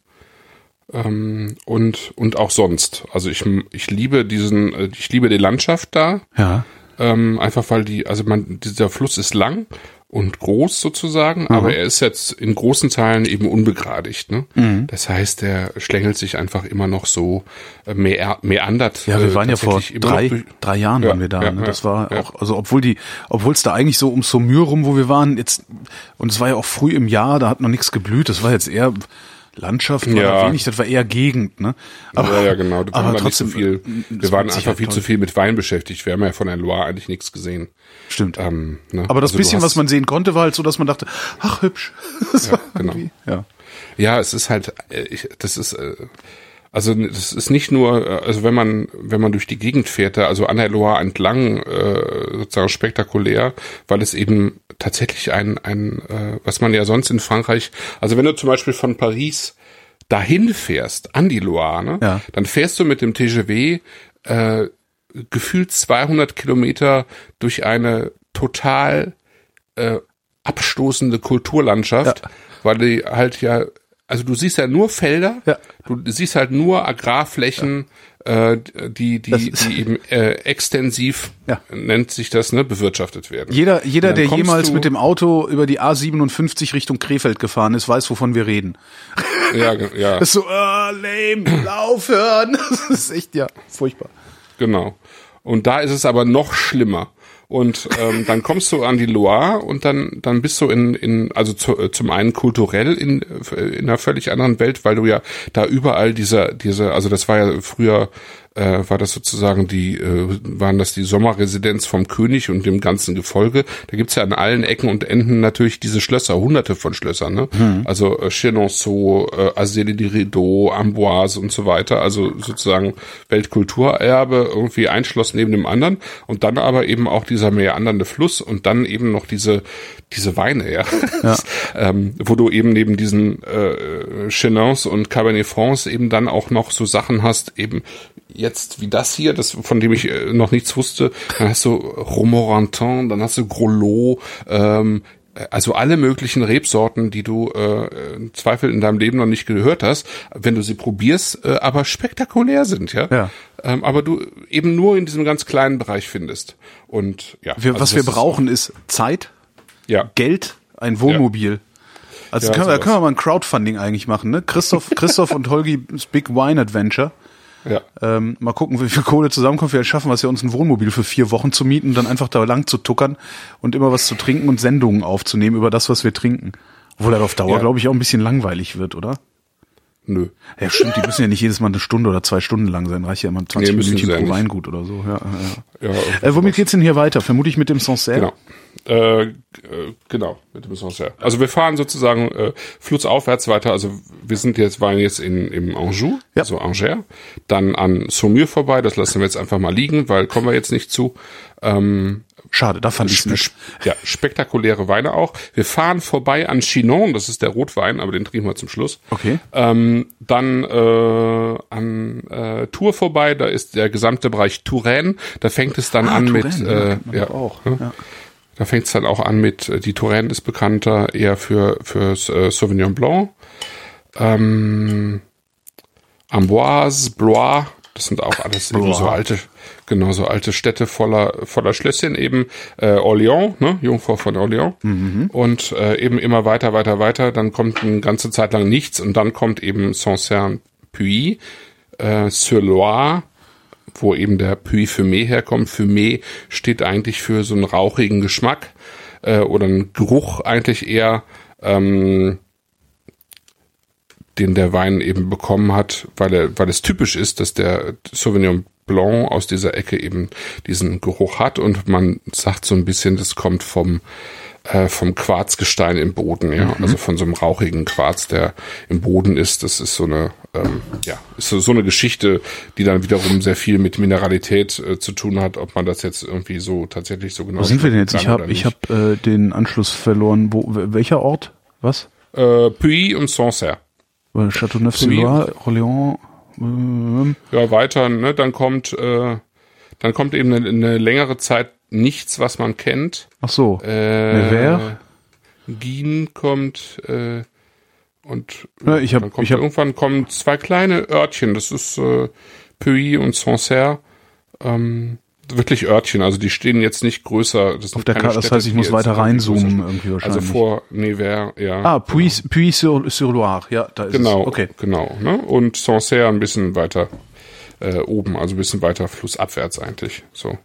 ähm, und und auch sonst. Also ich ich liebe diesen, äh, ich liebe die Landschaft da. Ja. Ähm, einfach weil die, also man, dieser Fluss ist lang und groß sozusagen, mhm. aber er ist jetzt in großen Teilen eben unbegradigt. Ne? Mhm. Das heißt, er schlängelt sich einfach immer noch so äh, mehr meandert. Ja, wir äh, waren ja vor drei, drei Jahren ja, waren wir da. Ja, ne? Das war ja. auch, also obwohl die, obwohl es da eigentlich so um so Mühe rum, wo wir waren, jetzt und es war ja auch früh im Jahr, da hat noch nichts geblüht. Das war jetzt eher Landschaft war ja. da wenig, das war eher Gegend, ne? Aber, ja, ja, genau. Da aber trotzdem, so viel, wir waren einfach halt viel toll. zu viel mit Wein beschäftigt. Wir haben ja von der Loire eigentlich nichts gesehen. Stimmt. Ähm, ne? Aber das also bisschen, was man sehen konnte, war halt so, dass man dachte, ach, hübsch. ja, genau. Ja. ja, es ist halt, äh, ich, das ist, äh, also das ist nicht nur, äh, also wenn man wenn man durch die Gegend fährt, also an der Loire entlang äh, sozusagen spektakulär, weil es eben tatsächlich ein ein äh, was man ja sonst in Frankreich, also wenn du zum Beispiel von Paris dahin fährst an die Loire, ne, ja. dann fährst du mit dem TGV äh, gefühlt 200 Kilometer durch eine total äh, abstoßende Kulturlandschaft, ja. weil die halt ja also du siehst ja nur Felder, ja. du siehst halt nur Agrarflächen, ja. äh, die, die, die eben äh, extensiv, ja. nennt sich das, ne, bewirtschaftet werden. Jeder, jeder der jemals mit dem Auto über die A57 Richtung Krefeld gefahren ist, weiß, wovon wir reden. Ja, ja. Das ist so, äh, lame, aufhören. Das ist echt, ja, furchtbar. Genau. Und da ist es aber noch schlimmer. Und ähm, dann kommst du an die Loire und dann dann bist du in in also zu, äh, zum einen kulturell in in einer völlig anderen Welt, weil du ja da überall dieser diese also das war ja früher äh, war das sozusagen die, äh, waren das die Sommerresidenz vom König und dem ganzen Gefolge. Da gibt's ja an allen Ecken und Enden natürlich diese Schlösser, hunderte von Schlössern, ne? Mhm. Also äh, Chenonceau, äh, Azele di Rideau, Amboise und so weiter, also sozusagen Weltkulturerbe, irgendwie ein Schloss neben dem anderen und dann aber eben auch dieser meandernde Fluss und dann eben noch diese diese Weine, ja, ja. ähm, wo du eben neben diesen äh, Chenons und Cabernet France eben dann auch noch so Sachen hast, eben jetzt wie das hier, das von dem ich äh, noch nichts wusste, dann hast du Romorantin, dann hast du Grolot, ähm, also alle möglichen Rebsorten, die du äh, im Zweifel in deinem Leben noch nicht gehört hast, wenn du sie probierst, äh, aber spektakulär sind, ja. ja. Ähm, aber du eben nur in diesem ganz kleinen Bereich findest. Und ja. Wir, also was wir brauchen ist, Zeit, ja. Geld, ein Wohnmobil. Ja. Also ja, können, wir, können wir mal ein Crowdfunding eigentlich machen, ne? Christoph, Christoph und Holgis Big Wine Adventure. Ja. Ähm, mal gucken, wie viel Kohle zusammenkommt. Vielleicht schaffen wir es ja, uns ein Wohnmobil für vier Wochen zu mieten und dann einfach da lang zu tuckern und immer was zu trinken und Sendungen aufzunehmen über das, was wir trinken. Obwohl das auf Dauer, Ja. glaube ich, auch ein bisschen langweilig wird, oder? Nö. Ja, stimmt, die müssen ja nicht jedes Mal eine Stunde oder zwei Stunden lang sein. Reicht ja immer 20 Nee, Minuten pro. Weingut oder so. Ja, ja. Ja, Äh, womit geht's denn hier weiter? Vermutlich mit dem Sancerre? Genau. Äh, äh, genau, mit dem Sancerre. Also wir fahren sozusagen äh, flussaufwärts weiter. Also wir sind jetzt, waren jetzt in, im Anjou, Ja. also Angers, dann an Saumur vorbei. Das lassen wir jetzt einfach mal liegen, weil kommen wir jetzt nicht zu. Ähm, Schade, da fand nett. sp ja, spektakuläre Weine auch. Wir fahren vorbei an Chinon, das ist der Rotwein, aber den trinken wir zum Schluss. Okay. Ähm, dann äh, an äh, Tour vorbei, da ist der gesamte Bereich Touraine. Da fängt es dann Ah, an Touraine, mit ja, äh, ja, doch auch. Ja. Da fängt es dann auch an mit, äh, die Touraine ist bekannter eher für, für äh, Sauvignon Blanc. Ähm, Amboise, Blois, das sind auch alles eben so alte, genau so alte Städte voller, voller Schlösschen eben. Äh, Orléans, ne, Jungfrau von Orléans. Und äh, eben immer weiter, weiter, weiter. Dann kommt eine ganze Zeit lang nichts und dann kommt eben Sancerre Puy, äh, sur Loire, wo eben der Puy Fumé herkommt. Fumé steht eigentlich für so einen rauchigen Geschmack äh, oder einen Geruch eigentlich eher, ähm, den der Wein eben bekommen hat, weil er, weil es typisch ist, dass der Sauvignon Blanc aus dieser Ecke eben diesen Geruch hat und man sagt so ein bisschen, das kommt vom äh, vom Quarzgestein im Boden, ja, also von so einem rauchigen Quarz, der im Boden ist. Das ist so eine, ähm, ja, ist so, so eine Geschichte, die dann wiederum sehr viel mit Mineralität äh, zu tun hat, ob man das jetzt irgendwie so tatsächlich so genau. Wo sind wir denn jetzt? Ich habe ich hab, äh, den Anschluss verloren. Wo, welcher Ort? Was? äh, Puy und Sancerre. Äh, Châteauneuf-sur-Loire, Orléans. Ähm, Ja, weiter, ne, dann kommt, äh, dann kommt eben eine, eine längere Zeit nichts, was man kennt. ach so. Äh, Nevers? Gien kommt äh, und Ja, ich hab- dann kommt ich hab- irgendwann kommen zwei kleine Örtchen. Das ist äh, Puy und Sancerre. Ähm, wirklich Örtchen, also die stehen jetzt nicht größer. Das Auf der Karte, das heißt, ich muss weiter reinzoomen irgendwie wahrscheinlich. Also vor Nevers, ja. Ah, Puy, Puy sur, sur Loire. Ja, da ist Genau, es. Okay. genau. Ne? Und Sancerre ein bisschen weiter äh, oben, also ein bisschen weiter flussabwärts eigentlich. So.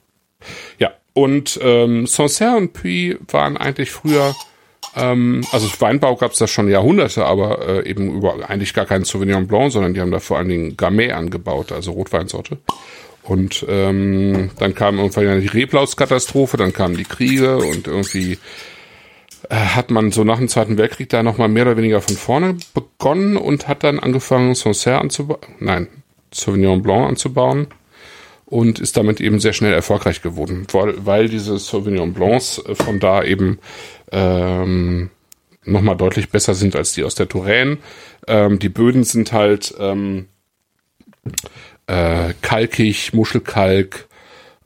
Ja, und ähm, Sancerre und Puy waren eigentlich früher, ähm, also Weinbau gab es da schon Jahrhunderte, aber äh, eben über eigentlich gar keinen Sauvignon Blanc, sondern die haben da vor allen Dingen Gamay angebaut, also Rotweinsorte. Und ähm, dann kam irgendwann die Reblauskatastrophe, dann kamen die Kriege und irgendwie äh, hat man so nach dem Zweiten Weltkrieg da nochmal mehr oder weniger von vorne begonnen und hat dann angefangen, Sancerre anzubauen, nein, Sauvignon Blanc anzubauen und ist damit eben sehr schnell erfolgreich geworden, weil, weil diese Sauvignon Blancs äh, von da eben ähm, nochmal deutlich besser sind als die aus der Touraine. Ähm, die Böden sind halt ähm, äh, kalkig, Muschelkalk,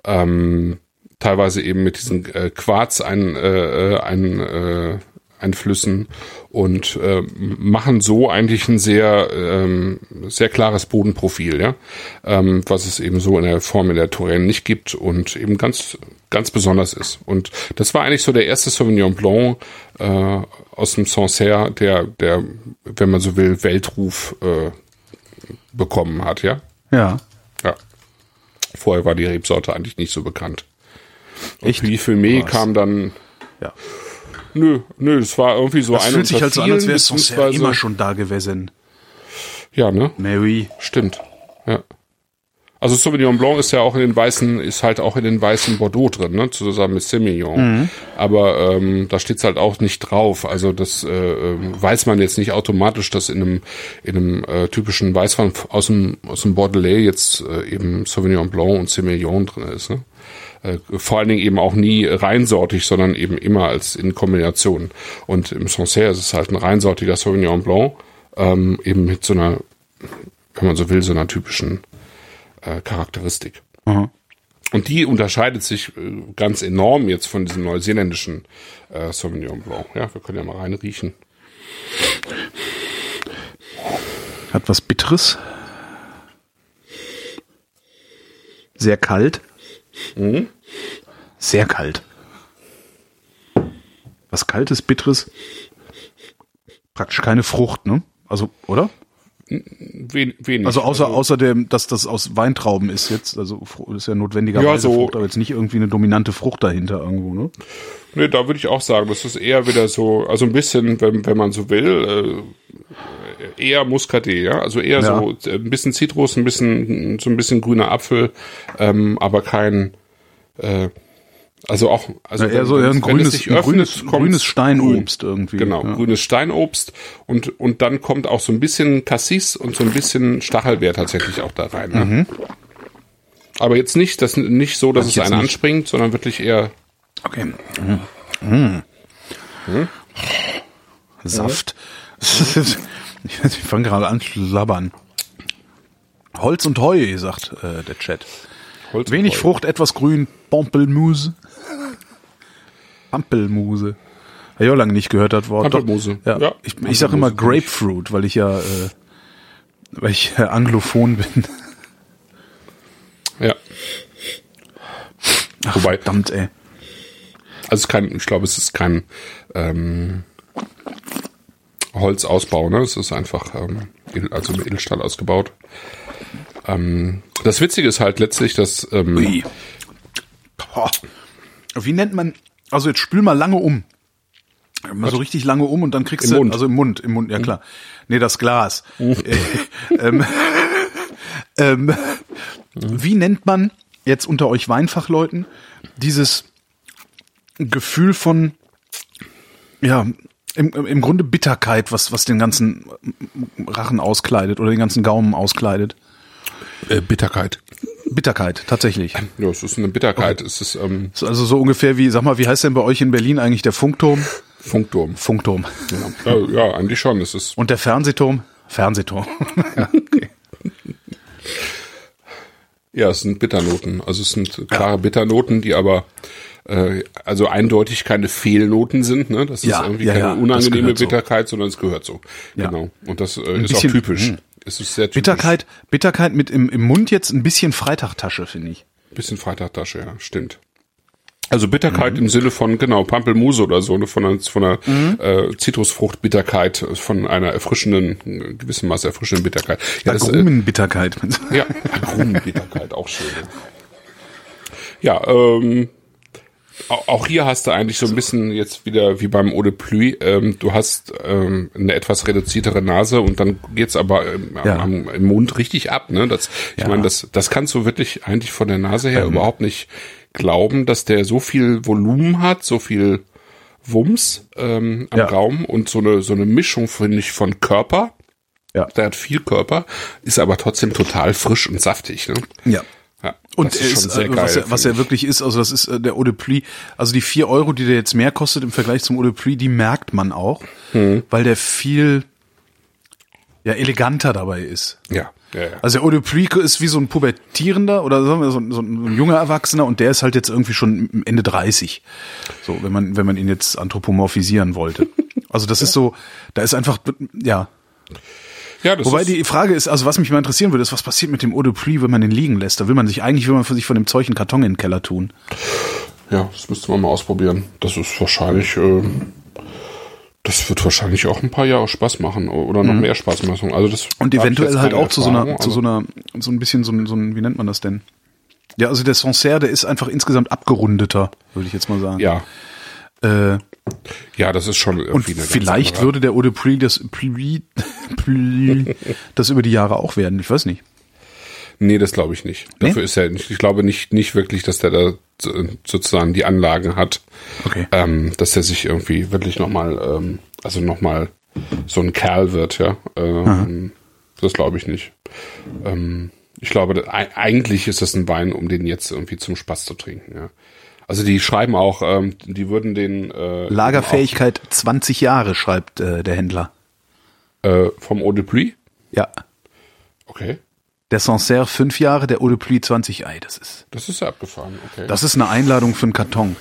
ähm, teilweise eben mit diesen äh, Quarz ein, äh, ein, äh, Einflüssen und äh, machen so eigentlich ein sehr ähm, sehr klares Bodenprofil, ja, ähm, was es eben so in der Form in der Touraine nicht gibt und eben ganz ganz besonders ist. Und das war eigentlich so der erste Sauvignon Blanc äh, aus dem Sancerre, der der, wenn man so will, Weltruf äh, bekommen hat, ja. Ja. Ja. Vorher war die Rebsorte eigentlich nicht so bekannt. Und Echt? Puy Fumé kam dann. Ja. Nö, nö, das war irgendwie so Das eine fühlt sich halt so an, als wäre Sancerre beziehungsweise- immer schon da gewesen. Ja, ne? Mary. Stimmt. Ja. Also Sauvignon Blanc ist ja auch in den weißen, ist halt auch in den weißen Bordeaux drin, ne? Zusammen mit Semillon. Aber ähm, da steht's halt auch nicht drauf. Also das äh, ähm, weiß man jetzt nicht automatisch, dass in einem in einem äh, typischen Weißwein aus dem aus dem Bordelais jetzt äh, eben Sauvignon Blanc und Semillon drin ist. Ne? Äh, vor allen Dingen eben auch nie reinsortig, sondern eben immer als in Kombination. Und im Sancerre ist es halt ein reinsortiger Sauvignon Blanc, ähm, eben mit so einer, wenn man so will, so einer typischen äh, Charakteristik. Aha. Und die unterscheidet sich äh, ganz enorm jetzt von diesem neuseeländischen äh, Sauvignon Blanc. Ja, wir können ja mal reinriechen. Hat was Bitteres. Sehr kalt. Sehr kalt. Was Kaltes, Bitteres. Praktisch keine Frucht, ne? Also, oder? Wen, wenig. Also außer außerdem, dass das aus Weintrauben ist jetzt, also ist ja notwendigerweise Ja, so- Frucht, aber jetzt nicht irgendwie eine dominante Frucht dahinter irgendwo, ne? Nee, da würde ich auch sagen, das ist eher wieder so, also ein bisschen, wenn, wenn man so will, äh, eher Muscadet, ja. Also eher Ja. so ein bisschen Zitrus, ein bisschen, so ein bisschen grüner Apfel, ähm, aber kein, äh, also auch, also Ja, eher so eher ein grünes, öffnet, grünes, grünes Steinobst grün. irgendwie. Genau, Ja. grünes Steinobst und, und dann kommt auch so ein bisschen Cassis und so ein bisschen Stachelbeer tatsächlich auch da rein. Ne? Aber jetzt nicht, das nicht so, dass Mhm. Es einen nicht. anspringt, sondern wirklich eher Okay. Mm. Mm. Saft. ich fange gerade an zu labbern. Holz und Heu, sagt äh, der Chat. Holz. Wenig Frucht, etwas grün, Pampelmuse. Pampelmuse. Hab ich auch lange nicht gehört, das Wort. Doch, Pampelmuse. Ja. Ja, Ich, ich sage immer. Grapefruit, weil ich ja, äh, weil ich äh, anglophon bin. Ja. Ach, Wobei- verdammt, ey. Also kein, ich glaube, es ist kein ähm, Holzausbau, ne? Es ist einfach ähm, also mit Edelstahl ausgebaut. Ähm, das Witzige ist halt letztlich, dass ähm, Ui. Boah. Wie nennt man, also jetzt spül mal lange um. Mal so richtig lange um und dann kriegst Im du, Mund. also im Mund, im Mund, ja klar. Nee, das Glas. Äh, ähm, ähm, wie nennt man jetzt unter euch Weinfachleuten dieses Gefühl von, ja, im, im Grunde Bitterkeit, was, was den ganzen Rachen auskleidet oder den ganzen Gaumen auskleidet? äh, Bitterkeit. Bitterkeit, tatsächlich. Ja, es ist eine Bitterkeit. Es ist ähm, Ist Also so ungefähr wie, sag mal, wie heißt denn bei euch in Berlin eigentlich der Funkturm? Funkturm. Funkturm. Ja, ja, eigentlich schon. Es ist Und der Fernsehturm? Fernsehturm. ja, okay. ja, es sind Bitternoten. Also es sind klare Bitternoten, die aber äh, also eindeutig keine Fehlnoten sind. Ne? Das ist Ja, irgendwie ja, keine ja, unangenehme gehört so. Bitterkeit, sondern es gehört so. Ja. Genau. Und das äh, ist bisschen- auch typisch. hm. Es ist sehr typisch. Bitterkeit, Bitterkeit mit im, im Mund jetzt ein bisschen Freitagtasche, finde ich. Bisschen Freitagtasche, ja, stimmt. Also Bitterkeit im Sinne von, genau, Pampelmuse oder so, ne, von einer, von einer äh, Zitrusfruchtbitterkeit, von einer erfrischenden, äh, gewissem Maße erfrischenden Bitterkeit. Ja, das, äh, Agrumenbitterkeit. ja Agrumenbitterkeit, auch schön. Ja, ähm, auch hier hast du eigentlich so ein bisschen jetzt wieder wie beim Eau de Pluie, ähm, du hast ähm, eine etwas reduziertere Nase und dann geht's aber ähm, Ja. am, im Mund richtig ab. Ne? Das, ich Ja. meine, das, das kannst du wirklich eigentlich von der Nase her Ähm. überhaupt nicht glauben, dass der so viel Volumen hat, so viel Wumms ähm, am Ja. Gaumen und so eine so eine Mischung finde ich von Körper. Ja. Der hat viel Körper, ist aber trotzdem total frisch und saftig. Ne? Ja. Ja, Und er ist, äh, was, er, was er wirklich ist, also das ist äh, der Eau de Pluie, also die vier Euro, die der jetzt mehr kostet im Vergleich zum Eau de Pluie, die merkt man auch, Hm. weil der viel ja, eleganter dabei ist. Ja, ja, ja. Also der Eau de Pluie ist wie so ein pubertierender oder sagen wir so, ein- so ein junger Erwachsener und der ist halt jetzt irgendwie schon Ende 30. So, wenn man, wenn man ihn jetzt anthropomorphisieren wollte. Also das ist so, da ist einfach, ja. Ja das Wobei ist, die Frage ist, also was mich mal interessieren würde, ist, was passiert mit dem Eau de Pluie, wenn man den liegen lässt? Da will man sich eigentlich, will man für sich von dem Zeug einen Karton in den Keller tun. ja, das müsste man mal ausprobieren. Das ist wahrscheinlich, äh, das wird wahrscheinlich auch ein paar Jahre Spaß machen oder noch mehr Spaß machen. Also das Mhm. Und eventuell halt auch zu so einer, zu so einer, so ein bisschen so ein, so ein, wie nennt man das denn? Ja, also der Sancerre, der ist einfach insgesamt abgerundeter, würde ich jetzt mal sagen. Ja, Äh, ja, das ist schon und irgendwie eine ganz vielleicht würde der Eau de Pluie das, das über die Jahre auch werden. Ich weiß nicht. Nee, das glaube ich nicht. Nee? Dafür ist er nicht. Ich glaube nicht, nicht wirklich, dass der da so- sozusagen die Anlagen hat, Okay. ähm, dass er sich irgendwie wirklich nochmal, ähm, also nochmal so ein Kerl wird, ja. Ähm, das glaube ich nicht. Ähm, ich glaube, eigentlich ist das ein Wein, um den jetzt irgendwie zum Spaß zu trinken, ja. Also die schreiben auch, ähm, die würden den äh, Lagerfähigkeit 20 Jahre, schreibt äh, der Händler. auch, äh, vom Eau de Pluie. Ja. Okay, Der Sancerre 5 Jahre, der Eau de Pluie 20. Ei, das ist, das ist ja abgefahren. Okay. das ist eine Einladung für einen Karton.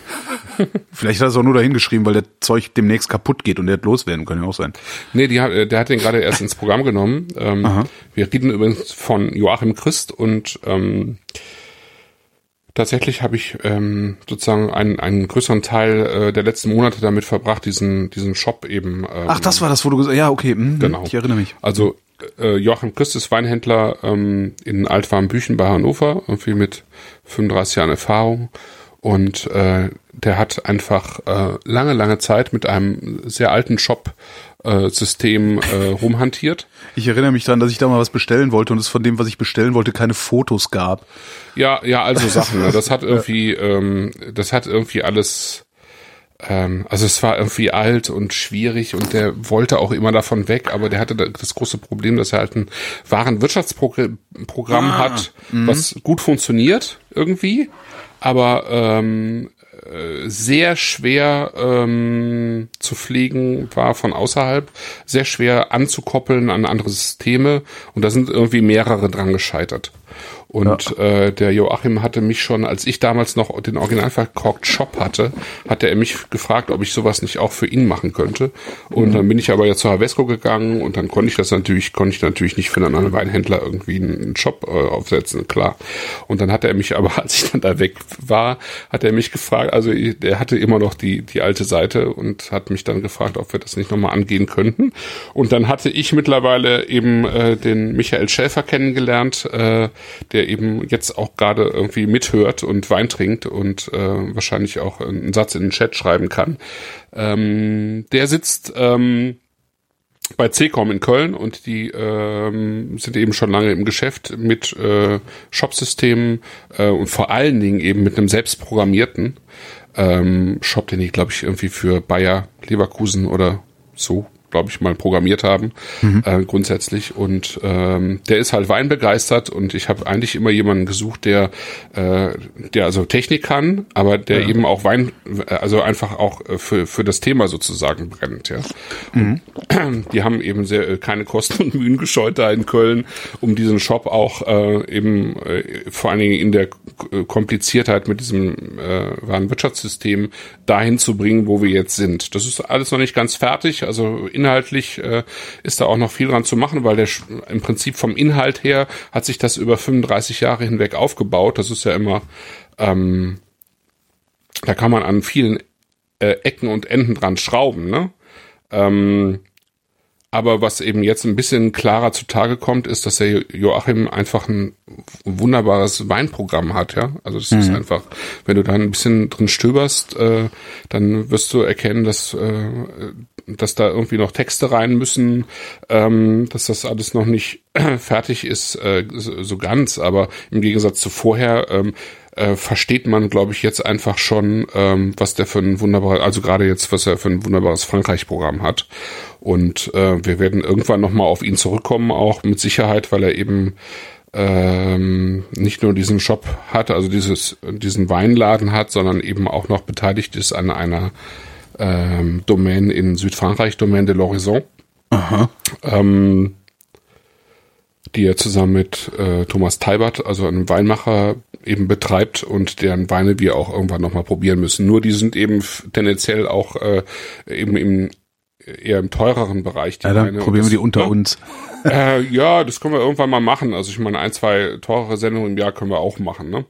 Vielleicht hat er es auch nur dahin geschrieben, weil der Zeug demnächst kaputt geht und der hat loswerden, kann ja auch sein. Nee, die hat, äh, der hat den gerade erst ins Programm genommen. Ähm, wir reden übrigens von Joachim Christ und ähm, tatsächlich habe ich ähm, sozusagen einen, einen größeren Teil äh, der letzten Monate damit verbracht, diesen, diesen Shop eben. Ähm, Ach, das war das, wo du gesagt hast, ja, okay, hm, Genau. ich erinnere mich. Also äh, Joachim Christus, Weinhändler ähm, in Altwarmbüchen bei Hannover, irgendwie mit 35 Jahren Erfahrung. Und äh, der hat einfach äh, lange, lange Zeit mit einem sehr alten Shop äh, System äh, rumhantiert. Ich erinnere mich daran, dass ich da mal was bestellen wollte und es von dem, was ich bestellen wollte, keine Fotos gab. Ja, ja, also Sachen. Ne? Das hat irgendwie, ähm, das hat irgendwie alles. Ähm, also es war irgendwie alt und schwierig und der wollte auch immer davon weg, aber der hatte das große Problem, dass er halt ein Warenwirtschaftsprogramm ah, hat, mh. was gut funktioniert irgendwie, aber ähm, äh, sehr schwer ähm, zu pflegen war von außerhalb, sehr schwer anzukoppeln an andere Systeme und da sind irgendwie mehrere dran gescheitert. Und ja. äh, der Joachim hatte mich schon, als ich damals noch den original verkorkt Shop hatte, hatte er mich gefragt, ob ich sowas nicht auch für ihn machen könnte. Und mhm. dann bin ich aber ja zu Havesco gegangen und dann konnte ich das natürlich, konnte ich natürlich nicht für einen anderen Weinhändler irgendwie einen Shop äh, aufsetzen, klar. Und dann hat er mich aber, als ich dann da weg war, hat er mich gefragt, also er hatte immer noch die, die alte Seite und hat mich dann gefragt, ob wir das nicht nochmal angehen könnten. Und dann hatte ich mittlerweile eben äh, den Michael Schäfer kennengelernt, äh, der der eben jetzt auch gerade irgendwie mithört und Wein trinkt und äh, wahrscheinlich auch einen Satz in den Chat schreiben kann. Ähm, der sitzt ähm, bei CCOM in Köln und die ähm, sind eben schon lange im Geschäft mit äh, Shopsystemen äh, und vor allen Dingen eben mit einem selbstprogrammierten ähm, Shop, den ich glaube ich irgendwie für Bayer Leverkusen oder so glaube ich, mal programmiert haben, mhm. äh, grundsätzlich. Und ähm, der ist halt weinbegeistert und ich habe eigentlich immer jemanden gesucht, der, äh, der also Technik kann, aber der ja. eben auch Wein, also einfach auch für, für das Thema sozusagen brennt, ja. Mhm. Die haben eben sehr äh, keine Kosten und Mühen gescheut da in Köln, um diesen Shop auch äh, eben äh, vor allen Dingen in der Kompliziertheit mit diesem äh, Warenwirtschaftssystem dahin zu bringen, wo wir jetzt sind. Das ist alles noch nicht ganz fertig, also in inhaltlich äh, ist da auch noch viel dran zu machen, weil der im Prinzip vom Inhalt her hat sich das über 35 Jahre hinweg aufgebaut. Das ist ja immer, ähm, da kann man an vielen äh, Ecken und Enden dran schrauben, ne? Ähm, aber was eben jetzt ein bisschen klarer zutage kommt, ist, dass der Joachim einfach ein wunderbares Weinprogramm hat, ja. Also das mhm. ist einfach, wenn du da ein bisschen drin stöberst, äh, dann wirst du erkennen, dass, äh, dass da irgendwie noch Texte rein müssen, ähm, dass das alles noch nicht fertig ist, äh, so ganz. Aber im Gegensatz zu vorher ähm, äh, versteht man, glaube ich, jetzt einfach schon, ähm, was der für ein wunderbares, also gerade jetzt, was er für ein wunderbares Frankreich-Programm hat. Und äh, wir werden irgendwann nochmal auf ihn zurückkommen, auch mit Sicherheit, weil er eben ähm, nicht nur diesen Shop hat, also dieses, diesen Weinladen hat, sondern eben auch noch beteiligt ist an einer ähm, Domain in Südfrankreich, Domaine de l'Horizon. Aha. Ähm, die er zusammen mit äh, Thomas Teibert, also einem Weinmacher, eben betreibt und deren Weine wir auch irgendwann nochmal probieren müssen. Nur die sind eben tendenziell auch äh, eben im eher im teureren Bereich. Die ja, dann Weine. probieren wir die unter uns. Äh, ja, das können wir irgendwann mal machen. Also ich meine, ein, zwei teurere Sendungen im Jahr können wir auch machen. Ne?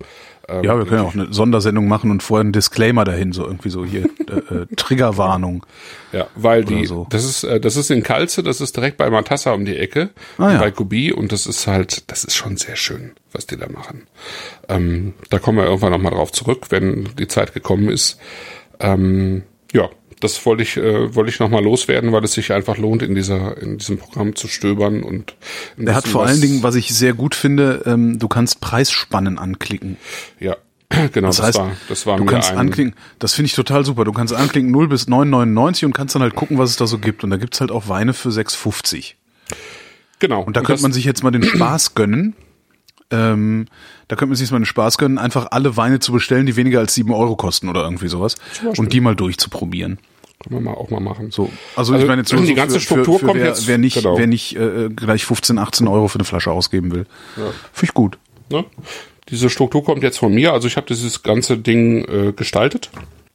Ähm, ja, wir können ja auch eine Sondersendung machen und vorher einen Disclaimer dahin, so irgendwie so hier äh, äh, Triggerwarnung. Ja, weil die, so. das ist, äh, das ist in Kalze, das ist direkt bei Matassa um die Ecke, ah, ja. bei Kubi und das ist halt, das ist schon sehr schön, was die da machen. Ähm, da kommen wir irgendwann nochmal drauf zurück, wenn die Zeit gekommen ist. Ähm, ja, das wollte ich, äh, wollte ich nochmal loswerden, weil es sich einfach lohnt, in dieser, in diesem Programm zu stöbern und. Er hat vor allen Dingen, was ich sehr gut finde, ähm, du kannst Preisspannen anklicken. Ja. Genau, das, das heißt, war, das war du kannst ein anklicken, das finde ich total super. Du kannst anklicken 0 bis 9,99 und kannst dann halt gucken, was es da so gibt. Und da gibt's halt auch Weine für 6,50. Genau. Und da und könnte man sich jetzt mal den Spaß gönnen. Ähm, da könnte man sich mal den Spaß gönnen, einfach alle Weine zu bestellen, die weniger als 7 Euro kosten oder irgendwie sowas. Und die mal durchzuprobieren. Können wir mal auch mal machen. So, also, also ich meine jetzt so, die ganze für, Struktur für, für kommt wer, jetzt, wer nicht, genau. wer nicht äh, gleich 15, 18 Euro für eine Flasche ausgeben will. Ja. Finde ich gut. Ne? Diese Struktur kommt jetzt von mir. Also ich habe dieses ganze Ding äh, gestaltet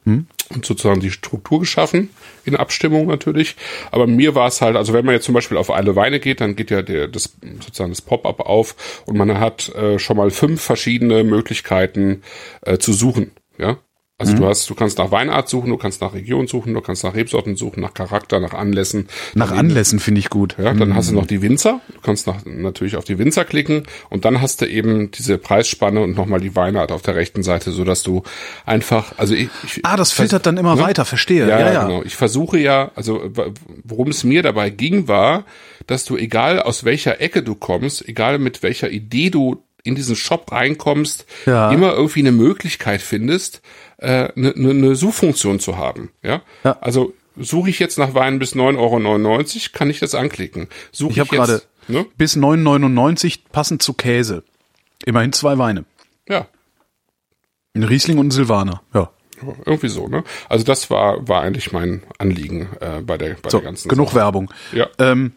hm? und sozusagen die Struktur geschaffen in Abstimmung natürlich. Aber mir war es halt, also wenn man jetzt zum Beispiel auf alle Weine geht, dann geht ja der, das sozusagen das Pop-up auf und man hat äh, schon mal fünf verschiedene Möglichkeiten äh, zu suchen. Ja, Also mhm. du hast, du kannst nach Weinart suchen, du kannst nach Region suchen, du kannst nach Rebsorten suchen, nach Charakter, nach Anlässen. Nach Anlässen finde ich gut. Ja, dann mhm. hast du mhm. noch die Winzer. Du kannst nach, natürlich auf die Winzer klicken und dann hast du eben diese Preisspanne und nochmal die Weinart auf der rechten Seite, so dass du einfach, also ich, ich Ah, das filtert dann immer ne? weiter, verstehe. Ja, ja, ja, genau. Ich versuche ja, also worum es mir dabei ging, war, dass du egal aus welcher Ecke du kommst, egal mit welcher Idee du in diesen Shop reinkommst, ja. immer irgendwie eine Möglichkeit findest, eine, äh, eine, eine Suchfunktion zu haben. Ja? ja. Also suche ich jetzt nach Wein bis 9,99 Euro, kann ich das anklicken. Suche ich, ich habe gerade ne? bis 9,99 passend zu Käse. Immerhin zwei Weine. Ja. Ein Riesling und ein Silvaner, ja. Irgendwie so, ne? Also das war, war eigentlich mein Anliegen äh, bei der, bei so, der ganzen genug Sache. Werbung. Ja. Ähm,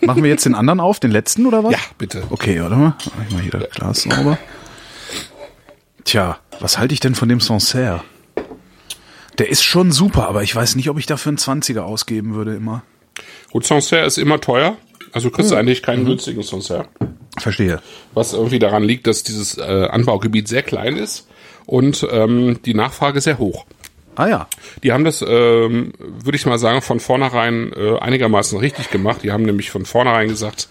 machen wir jetzt den anderen auf, den letzten oder was? Ja, bitte. Okay, warte mal. Mach ich mal hier das Glas sauber. Tja, was halte ich denn von dem Sancerre? Der ist schon super, aber ich weiß nicht, ob ich dafür einen 20er ausgeben würde immer. Gut, Sancerre ist immer teuer. Also kriegst du hm. eigentlich keinen mhm. günstigen Sancerre. Verstehe. Was irgendwie daran liegt, dass dieses äh, Anbaugebiet sehr klein ist und ähm, die Nachfrage sehr hoch. Ah ja. Die haben das, ähm, würde ich mal sagen, von vornherein äh, einigermaßen richtig gemacht. Die haben nämlich von vornherein gesagt,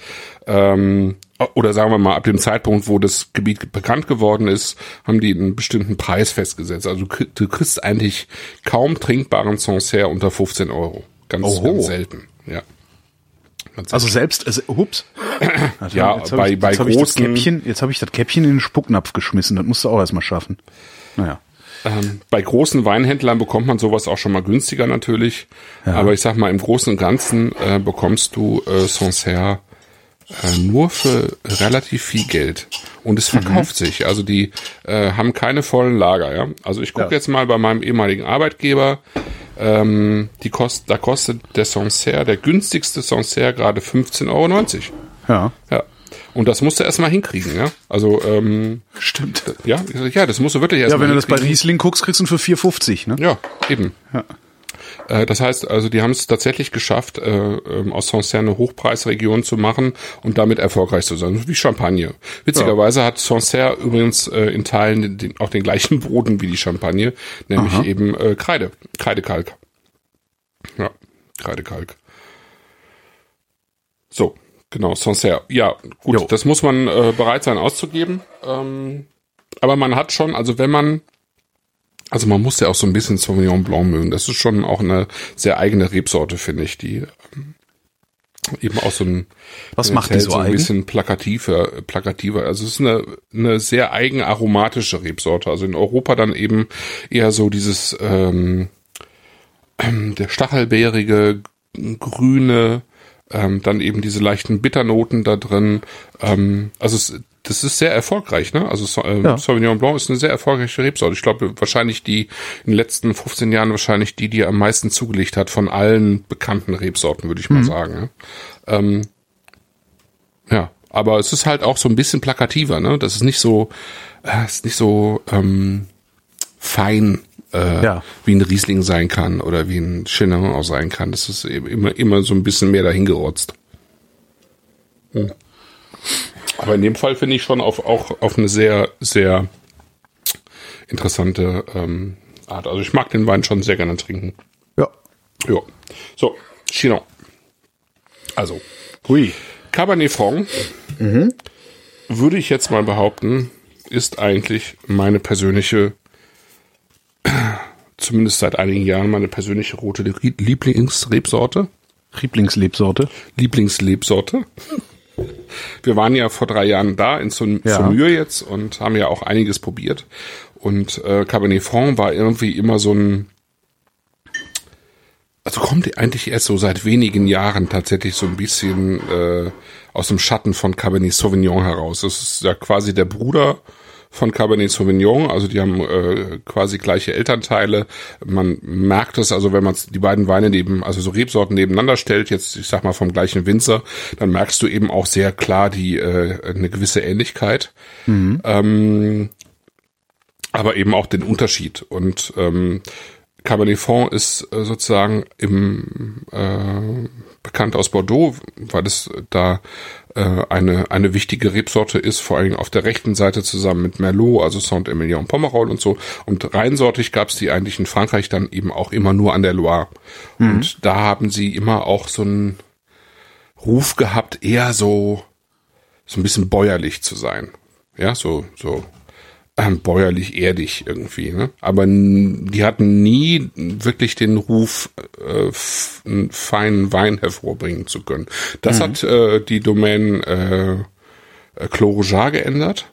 ähm, oder sagen wir mal, ab dem Zeitpunkt, wo das Gebiet bekannt geworden ist, haben die einen bestimmten Preis festgesetzt. Also du kriegst eigentlich kaum trinkbaren Sancerre unter 15 Euro. Ganz, ganz selten, ja. Also selbst, also, hups. Also, ja, bei, ich, bei jetzt großen. Hab ich das Käppchen, jetzt habe ich das Käppchen in den Spucknapf geschmissen. Das musst du auch erstmal schaffen. Naja. Ähm, bei großen Weinhändlern bekommt man sowas auch schon mal günstiger natürlich. Ja. Aber ich sag mal, im Großen und Ganzen äh, bekommst du äh, Sancerre äh, nur für relativ viel Geld. Und es verkauft mhm. sich. Also die äh, haben keine vollen Lager, ja. Also ich gucke ja. jetzt mal bei meinem ehemaligen Arbeitgeber. Ähm, die kost, da kostet der Sancerre, der günstigste Sancerre gerade 15,90 Euro. Ja. Ja. Und das musst du erstmal hinkriegen, ja. Also, ähm, Stimmt. Ja, ja, das musst du wirklich erstmal Ja, wenn du das bei Riesling guckst, kriegst du ihn für 4,50, ne? Ja, eben. Ja. Äh, das heißt, also die haben es tatsächlich geschafft, äh, ähm, aus Sancerre eine Hochpreisregion zu machen und damit erfolgreich zu sein, wie Champagne. Witzigerweise ja. hat Sancerre übrigens äh, in Teilen den, auch den gleichen Boden wie die Champagne, nämlich Aha. eben Kreide, Kreidekalk. Ja, Kreidekalk. So, genau, Sancerre. Ja, gut, jo. das muss man bereit sein auszugeben. Ähm, aber man hat schon, also wenn man also man muss ja auch so ein bisschen Sauvignon Blanc mögen. Das ist schon auch eine sehr eigene Rebsorte, finde ich, die ähm, eben auch so ein was macht die so, so ein eigen? bisschen plakativer, plakativer. Also es ist eine, eine sehr eigen aromatische Rebsorte. Also in Europa dann eben eher so dieses ähm, der stachelbeerige, grüne, ähm, dann eben diese leichten Bitternoten da drin. Ähm, also es, das ist sehr erfolgreich, ne? Also äh, ja. Sauvignon Blanc ist eine sehr erfolgreiche Rebsorte. Ich glaube, wahrscheinlich die in den letzten 15 Jahren wahrscheinlich die, die am meisten zugelegt hat von allen bekannten Rebsorten, würde ich mal mhm. sagen. Ne? Ähm, ja, aber es ist halt auch so ein bisschen plakativer, ne? Das ist nicht so, äh, ist nicht so ähm, fein, äh, ja. wie ein Riesling sein kann oder wie ein Chenin auch sein kann. Das ist eben immer, immer so ein bisschen mehr dahingerotzt. Hm. Aber in dem Fall finde ich schon auf, auch auf eine sehr, sehr interessante ähm, Art. Also ich mag den Wein schon sehr gerne trinken. Ja. Ja. So, Chinon. Also. Hui. Cabernet Franc, mhm. würde ich jetzt mal behaupten, ist eigentlich meine persönliche, zumindest seit einigen Jahren, meine persönliche rote Lieblingsrebsorte. Lieblingslebsorte. Lieblingslebsorte. Wir waren ja vor drei Jahren da in Saumur ja. jetzt und haben ja auch einiges probiert. Und äh, Cabernet Franc war irgendwie immer so ein, also kommt eigentlich erst so seit wenigen Jahren tatsächlich so ein bisschen äh, aus dem Schatten von Cabernet Sauvignon heraus. Das ist ja quasi der Bruder von Cabernet Sauvignon, also die haben äh, quasi gleiche Elternteile. Man merkt es, also wenn man die beiden Weine neben, also so Rebsorten nebeneinander stellt, jetzt ich sag mal vom gleichen Winzer, dann merkst du eben auch sehr klar die äh, eine gewisse Ähnlichkeit. Mhm. Ähm, aber eben auch den Unterschied. Und ähm, Cabernet Franc ist äh, sozusagen im äh, bekannt aus Bordeaux, weil es da äh, eine, eine wichtige Rebsorte ist, vor Dingen auf der rechten Seite zusammen mit Merlot, also Saint-Emilion Pomerol und so. Und reinsortig gab es die eigentlich in Frankreich dann eben auch immer nur an der Loire. Mhm. Und da haben sie immer auch so einen Ruf gehabt, eher so, so ein bisschen bäuerlich zu sein. Ja, so, so ähm, bäuerlich erdig irgendwie. Ne? Aber die hatten nie wirklich den Ruf, äh, einen feinen Wein hervorbringen zu können. Das mhm. hat äh, die Domain äh, äh Clos geändert.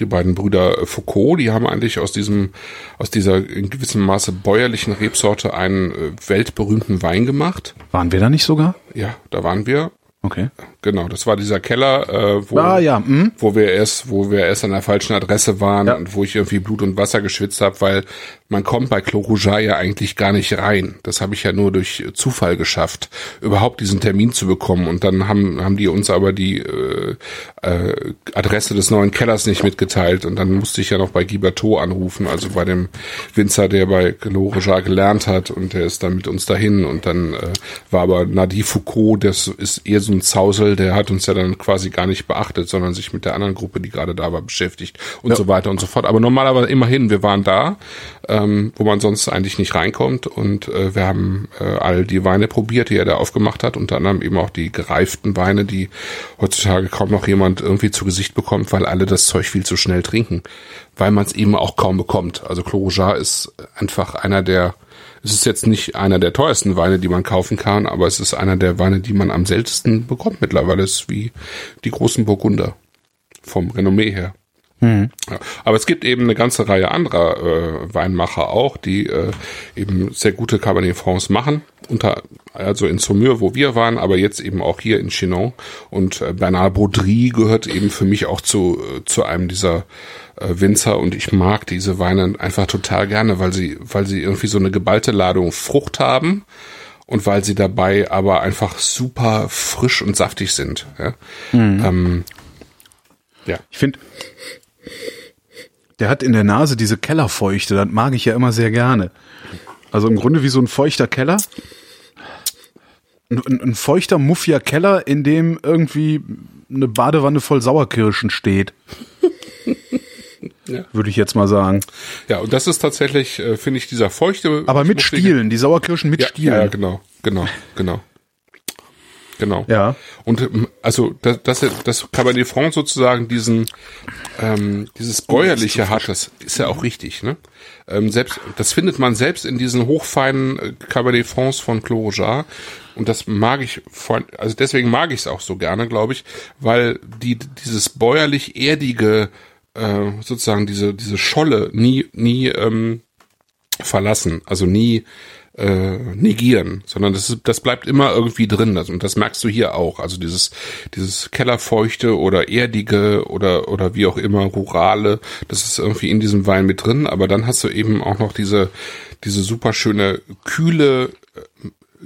Die beiden Brüder Foucault, die haben eigentlich aus diesem, aus dieser in gewissem Maße bäuerlichen Rebsorte einen äh, weltberühmten Wein gemacht. Waren wir da nicht sogar? Ja, da waren wir. Okay. Genau, das war dieser Keller, äh, wo, ah, ja. hm. wo wir erst, wo wir erst an der falschen Adresse waren ja. und wo ich irgendwie Blut und Wasser geschwitzt habe, weil man kommt bei Rouge ja eigentlich gar nicht rein. Das habe ich ja nur durch Zufall geschafft, überhaupt diesen Termin zu bekommen. Und dann haben, haben die uns aber die äh, äh, Adresse des neuen Kellers nicht mitgeteilt. Und dann musste ich ja noch bei Giberto anrufen, also bei dem Winzer, der bei Rouge gelernt hat. Und der ist dann mit uns dahin. Und dann äh, war aber Nadi Foucault, das ist eher so ein Zausel, der hat uns ja dann quasi gar nicht beachtet, sondern sich mit der anderen Gruppe, die gerade da war, beschäftigt und ja. so weiter und so fort. Aber normalerweise immerhin, wir waren da ähm, wo man sonst eigentlich nicht reinkommt. Und äh, wir haben äh, all die Weine probiert, die er da aufgemacht hat, unter anderem eben auch die gereiften Weine, die heutzutage kaum noch jemand irgendwie zu Gesicht bekommt, weil alle das Zeug viel zu schnell trinken, weil man es eben auch kaum bekommt. Also Clos ist einfach einer der es ist jetzt nicht einer der teuersten Weine, die man kaufen kann, aber es ist einer der Weine, die man am seltensten bekommt mittlerweile. Es ist wie die großen Burgunder vom Renommee her. Mhm. Ja, aber es gibt eben eine ganze Reihe anderer äh, Weinmacher auch, die äh, eben sehr gute Cabernet Francs machen. Unter, also in Saumur, wo wir waren, aber jetzt eben auch hier in Chinon. Und äh, Bernard Baudry gehört eben für mich auch zu, äh, zu einem dieser äh, Winzer und ich mag diese Weine einfach total gerne, weil sie, weil sie irgendwie so eine geballte Ladung Frucht haben und weil sie dabei aber einfach super frisch und saftig sind. Ja. Mhm. Ähm, ja. Ich finde, der hat in der Nase diese Kellerfeuchte, das mag ich ja immer sehr gerne. Also im Grunde wie so ein feuchter Keller. Ein, ein feuchter, muffiger Keller, in dem irgendwie eine Badewanne voll Sauerkirschen steht. Ja. Würde ich jetzt mal sagen. Ja, und das ist tatsächlich, äh, finde ich, dieser feuchte. Aber mit Stielen, die Sauerkirschen mit ja, Stielen. Ja, genau, genau, genau. Genau. Ja. Und ähm, also das, das, das Cabernet Franc sozusagen diesen ähm, dieses bäuerliche hat, das ist ja auch richtig, ne? Ähm, selbst das findet man selbst in diesen hochfeinen äh, Cabernet Francs von Clos und das mag ich vor, also deswegen mag ich es auch so gerne, glaube ich, weil die dieses bäuerlich erdige äh, sozusagen diese diese Scholle nie nie ähm, verlassen, also nie äh, negieren, sondern das, ist, das bleibt immer irgendwie drin. Also, und das merkst du hier auch. Also dieses, dieses Kellerfeuchte oder erdige oder, oder wie auch immer, rurale, das ist irgendwie in diesem Wein mit drin. Aber dann hast du eben auch noch diese, diese super schöne, kühle,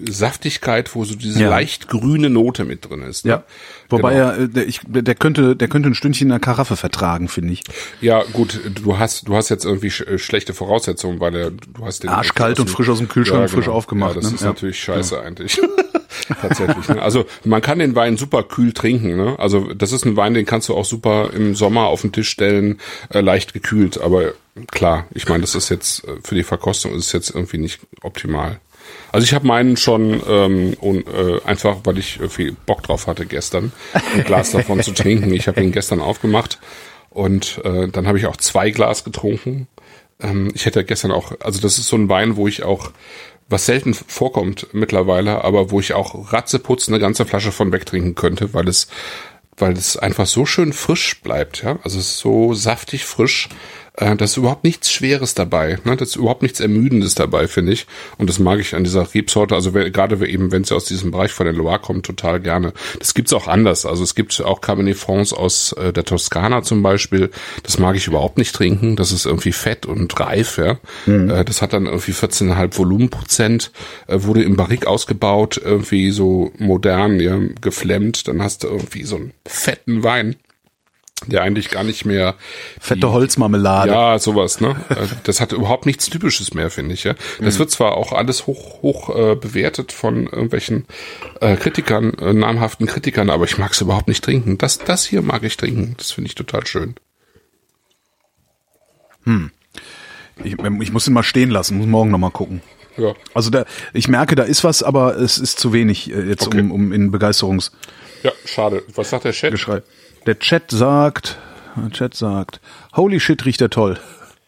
Saftigkeit, wo so diese ja. leicht grüne Note mit drin ist. Ne? Ja. Wobei genau. er, äh, der, ich, der könnte, der könnte ein Stündchen in der Karaffe vertragen, finde ich. Ja, gut, du hast, du hast jetzt irgendwie sch äh, schlechte Voraussetzungen, weil er, du hast den arschkalt und frisch aus dem Kühlschrank ja, genau. frisch aufgemacht. Ja, das ne? ist ja. natürlich scheiße eigentlich. Tatsächlich. Ne? Also man kann den Wein super kühl trinken. Ne? Also das ist ein Wein, den kannst du auch super im Sommer auf den Tisch stellen, äh, leicht gekühlt. Aber klar, ich meine, das ist jetzt äh, für die Verkostung ist es jetzt irgendwie nicht optimal. Also ich habe meinen schon ähm, und, äh, einfach, weil ich viel Bock drauf hatte gestern, ein Glas davon zu trinken. Ich habe ihn gestern aufgemacht und äh, dann habe ich auch zwei Glas getrunken. Ähm, ich hätte gestern auch, also das ist so ein Wein, wo ich auch was selten vorkommt mittlerweile, aber wo ich auch ratzeputz eine ganze Flasche von wegtrinken könnte, weil es weil es einfach so schön frisch bleibt, ja. Also es ist so saftig frisch äh, da ist überhaupt nichts Schweres dabei. Ne? Das ist überhaupt nichts Ermüdendes dabei, finde ich. Und das mag ich an dieser Rebsorte. Also gerade eben, wenn sie aus diesem Bereich von der Loire kommt, total gerne. Das gibt's auch anders. Also es gibt auch Cabernet Francs aus äh, der Toskana zum Beispiel. Das mag ich überhaupt nicht trinken. Das ist irgendwie fett und reif. Ja? Mhm. Äh, das hat dann irgendwie 14,5 Volumenprozent. Äh, wurde im Barrique ausgebaut, irgendwie so modern, ja, geflemmt. Dann hast du irgendwie so einen fetten Wein. Der eigentlich gar nicht mehr fette die, Holzmarmelade. Ja, sowas, ne? Das hat überhaupt nichts typisches mehr, finde ich, ja. Das mhm. wird zwar auch alles hoch hoch äh, bewertet von irgendwelchen äh, Kritikern, äh, namhaften Kritikern, aber ich mag es überhaupt nicht trinken. Das das hier mag ich trinken. Das finde ich total schön. Hm. Ich, ich muss ihn mal stehen lassen, muss morgen noch mal gucken. Ja. Also da, ich merke, da ist was, aber es ist zu wenig äh, jetzt okay. um, um in Begeisterungs. Ja, schade. Was sagt der Chat? Geschrei. Der Chat sagt, der Chat sagt, holy shit, riecht der toll.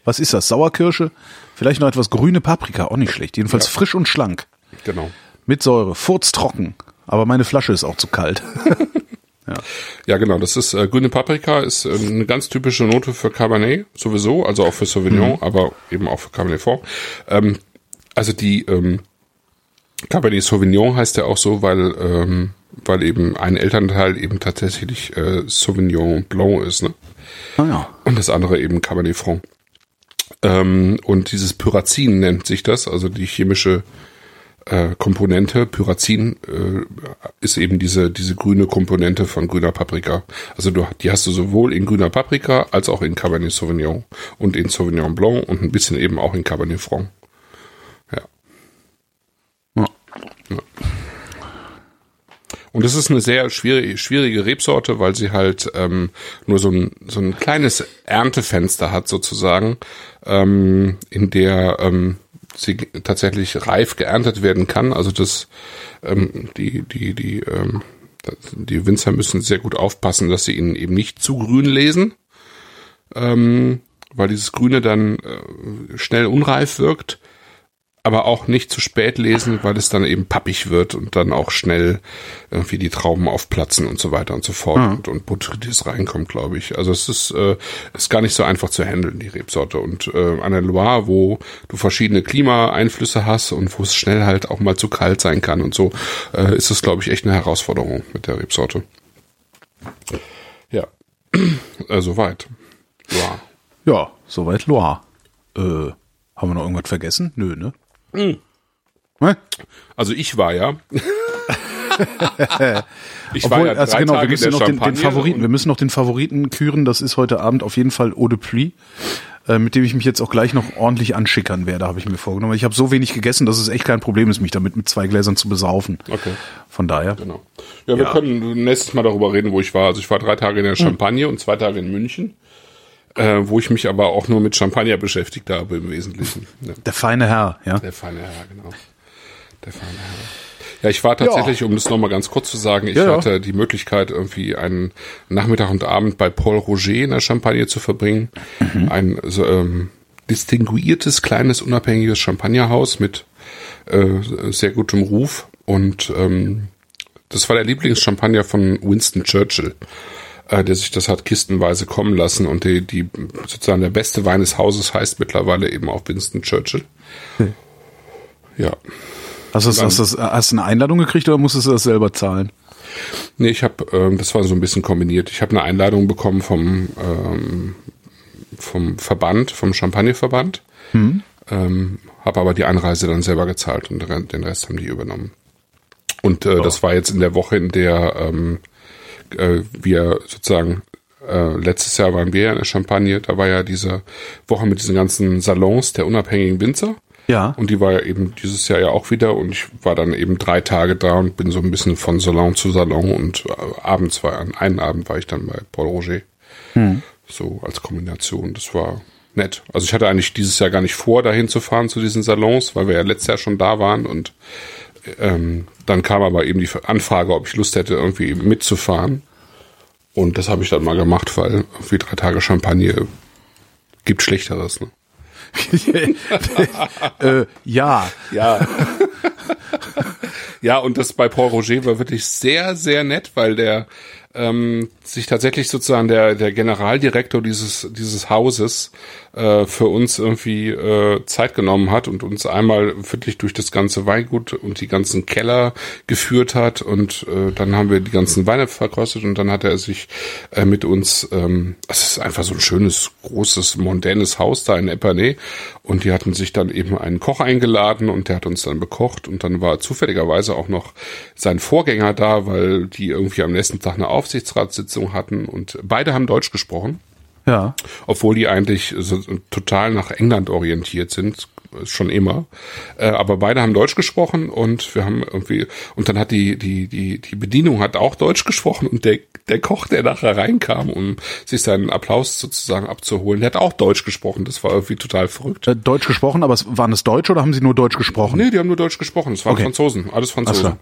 Was ist das? Sauerkirsche? Vielleicht noch etwas grüne Paprika, auch nicht schlecht. Jedenfalls ja. frisch und schlank. Genau. Mit Säure, furztrocken. Aber meine Flasche ist auch zu kalt. ja. ja, genau. Das ist äh, grüne Paprika ist äh, eine ganz typische Note für Cabernet sowieso, also auch für Sauvignon, mhm. aber eben auch für Cabernet Franc. Ähm, also die ähm, Cabernet Sauvignon heißt ja auch so, weil ähm, weil eben ein Elternteil eben tatsächlich äh, Sauvignon Blanc ist, ne? Ah ja. Und das andere eben Cabernet Franc. Ähm, und dieses Pyrazin nennt sich das, also die chemische äh, Komponente. Pyrazin äh, ist eben diese diese grüne Komponente von grüner Paprika. Also du, die hast du sowohl in grüner Paprika als auch in Cabernet Sauvignon und in Sauvignon Blanc und ein bisschen eben auch in Cabernet Franc. Ja. ja. ja. Und es ist eine sehr schwierige, schwierige Rebsorte, weil sie halt ähm, nur so ein, so ein kleines Erntefenster hat sozusagen, ähm, in der ähm, sie tatsächlich reif geerntet werden kann. Also das ähm, die die die ähm, die Winzer müssen sehr gut aufpassen, dass sie ihn eben nicht zu grün lesen, ähm, weil dieses Grüne dann äh, schnell unreif wirkt aber auch nicht zu spät lesen, weil es dann eben pappig wird und dann auch schnell irgendwie die Trauben aufplatzen und so weiter und so fort mhm. und, und Botrytis reinkommt, glaube ich. Also es ist, äh, ist gar nicht so einfach zu handeln, die Rebsorte. Und äh, an der Loire, wo du verschiedene Klimaeinflüsse hast und wo es schnell halt auch mal zu kalt sein kann und so, äh, ist es, glaube ich, echt eine Herausforderung mit der Rebsorte. Ja, äh, soweit. Loire. Ja, soweit Loire. Äh, haben wir noch irgendwas vergessen? Nö, ne? Mhm. Also ich war ja. ich Obwohl, war ja also genau, Tage wir müssen noch den, den, Favoriten, wir müssen noch den Favoriten küren. Das ist heute Abend auf jeden Fall Eau de Pluie, äh, mit dem ich mich jetzt auch gleich noch ordentlich anschickern werde, habe ich mir vorgenommen. Ich habe so wenig gegessen, dass es echt kein Problem ist, mich damit mit zwei Gläsern zu besaufen. Okay. Von daher. Genau. Ja, wir ja. können nächstes Mal darüber reden, wo ich war. Also ich war drei Tage in der hm. Champagne hm. und zwei Tage in München äh, wo ich mich aber auch nur mit Champagner beschäftigt habe im Wesentlichen. Ja. Der feine Herr, ja. Der feine Herr, genau. Der feine Herr. Ja, ich war tatsächlich, ja. um das nochmal ganz kurz zu sagen, ich ja, hatte die Möglichkeit, irgendwie einen Nachmittag und Abend bei Paul Roger in der Champagne zu verbringen. Mhm. Ein so, ähm, distinguiertes, kleines, unabhängiges Champagnerhaus mit äh, sehr gutem Ruf. Und ähm, das war der Lieblingschampagner von Winston Churchill äh, der sich das hat kistenweise kommen lassen und die, die sozusagen der beste Wein des Hauses heißt mittlerweile eben auch Winston Churchill. Hm. Ja. Hast du, hast, du, hast du eine Einladung gekriegt oder musstest du das selber zahlen? Nee, ich habe, ähm, das war so ein bisschen kombiniert. Ich habe eine Einladung bekommen vom, ähm, vom Verband, vom Champagnerverband. Hm. Ähm, habe aber die Einreise dann selber gezahlt und den Rest haben die übernommen. Und äh, oh. das war jetzt in der Woche, in der ähm, äh, wir sozusagen äh, letztes Jahr waren wir ja in der Champagne, da war ja diese Woche mit diesen ganzen Salons der unabhängigen Winzer. Ja. Und die war ja eben dieses Jahr ja auch wieder und ich war dann eben drei Tage da und bin so ein bisschen von Salon zu Salon und äh, abends war, an einen Abend war ich dann bei Paul Roger. Hm. So als Kombination. Das war nett. Also ich hatte eigentlich dieses Jahr gar nicht vor, dahin zu fahren zu diesen Salons, weil wir ja letztes Jahr schon da waren und ähm, dann kam aber eben die Anfrage, ob ich Lust hätte, irgendwie mitzufahren. Und das habe ich dann mal gemacht, weil irgendwie drei Tage Champagne gibt Schlechteres. Ne? äh, ja. Ja. ja, und das bei Paul Roger war wirklich sehr, sehr nett, weil der ähm, sich tatsächlich sozusagen der, der Generaldirektor dieses, dieses Hauses äh, für uns irgendwie äh, Zeit genommen hat und uns einmal wirklich durch das ganze Weingut und die ganzen Keller geführt hat und äh, dann haben wir die ganzen Weine verkostet und dann hat er sich äh, mit uns, ähm, es ist einfach so ein schönes, großes, mondänes Haus da in Epernay und die hatten sich dann eben einen Koch eingeladen und der hat uns dann bekocht und dann war zufälligerweise auch noch sein Vorgänger da, weil die irgendwie am nächsten Tag eine Auf Aufsichtsratssitzung hatten und beide haben Deutsch gesprochen. Ja. Obwohl die eigentlich so total nach England orientiert sind, schon immer. Äh, aber beide haben Deutsch gesprochen und wir haben irgendwie, und dann hat die, die, die, die Bedienung hat auch Deutsch gesprochen und der, der Koch, der nachher reinkam, um sich seinen Applaus sozusagen abzuholen, der hat auch Deutsch gesprochen. Das war irgendwie total verrückt. Äh, Deutsch gesprochen, aber waren es Deutsch oder haben sie nur Deutsch gesprochen? Nee, die haben nur Deutsch gesprochen. Es waren okay. Franzosen, alles Franzosen.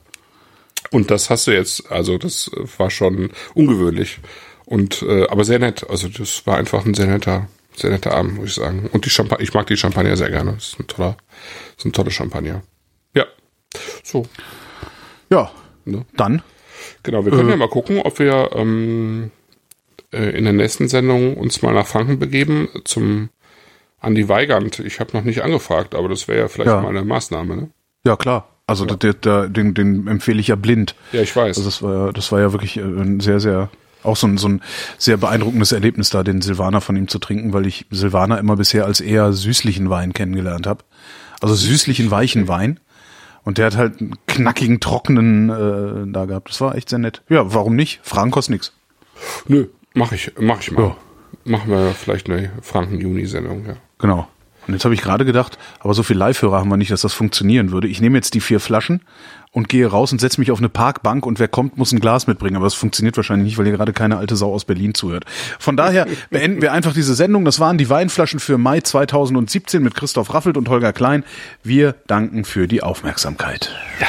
Und das hast du jetzt, also das war schon ungewöhnlich. Und äh, aber sehr nett. Also das war einfach ein sehr netter, sehr netter Abend, muss ich sagen. Und die Champagner, ich mag die Champagner sehr gerne. Das ist ein toller, ist ein toller Champagner. Ja. So. Ja. Ne? Dann. Genau, wir können äh, ja mal gucken, ob wir ähm, äh, in der nächsten Sendung uns mal nach Franken begeben zum Andi Weigand. Ich habe noch nicht angefragt, aber das wäre ja vielleicht ja. mal eine Maßnahme, ne? Ja, klar. Also ja. Der, der, den, den empfehle ich ja blind. Ja, ich weiß. Also das war, das war ja wirklich äh, ein sehr, sehr auch so ein, so ein sehr beeindruckendes Erlebnis da, den Silvaner von ihm zu trinken, weil ich Silvaner immer bisher als eher süßlichen Wein kennengelernt habe. Also süßlichen, weichen Wein. Und der hat halt einen knackigen, trockenen äh, da gehabt. Das war echt sehr nett. Ja, warum nicht? Fragen kostet nix. Nö, mach ich, mach ich mal. Ja. Machen wir vielleicht eine Franken-Juni-Sendung, ja. Genau. Und jetzt habe ich gerade gedacht, aber so viel Live-Hörer haben wir nicht, dass das funktionieren würde. Ich nehme jetzt die vier Flaschen und gehe raus und setze mich auf eine Parkbank und wer kommt, muss ein Glas mitbringen. Aber das funktioniert wahrscheinlich nicht, weil hier gerade keine alte Sau aus Berlin zuhört. Von daher beenden wir einfach diese Sendung. Das waren die Weinflaschen für Mai 2017 mit Christoph Raffelt und Holger Klein. Wir danken für die Aufmerksamkeit. Ja.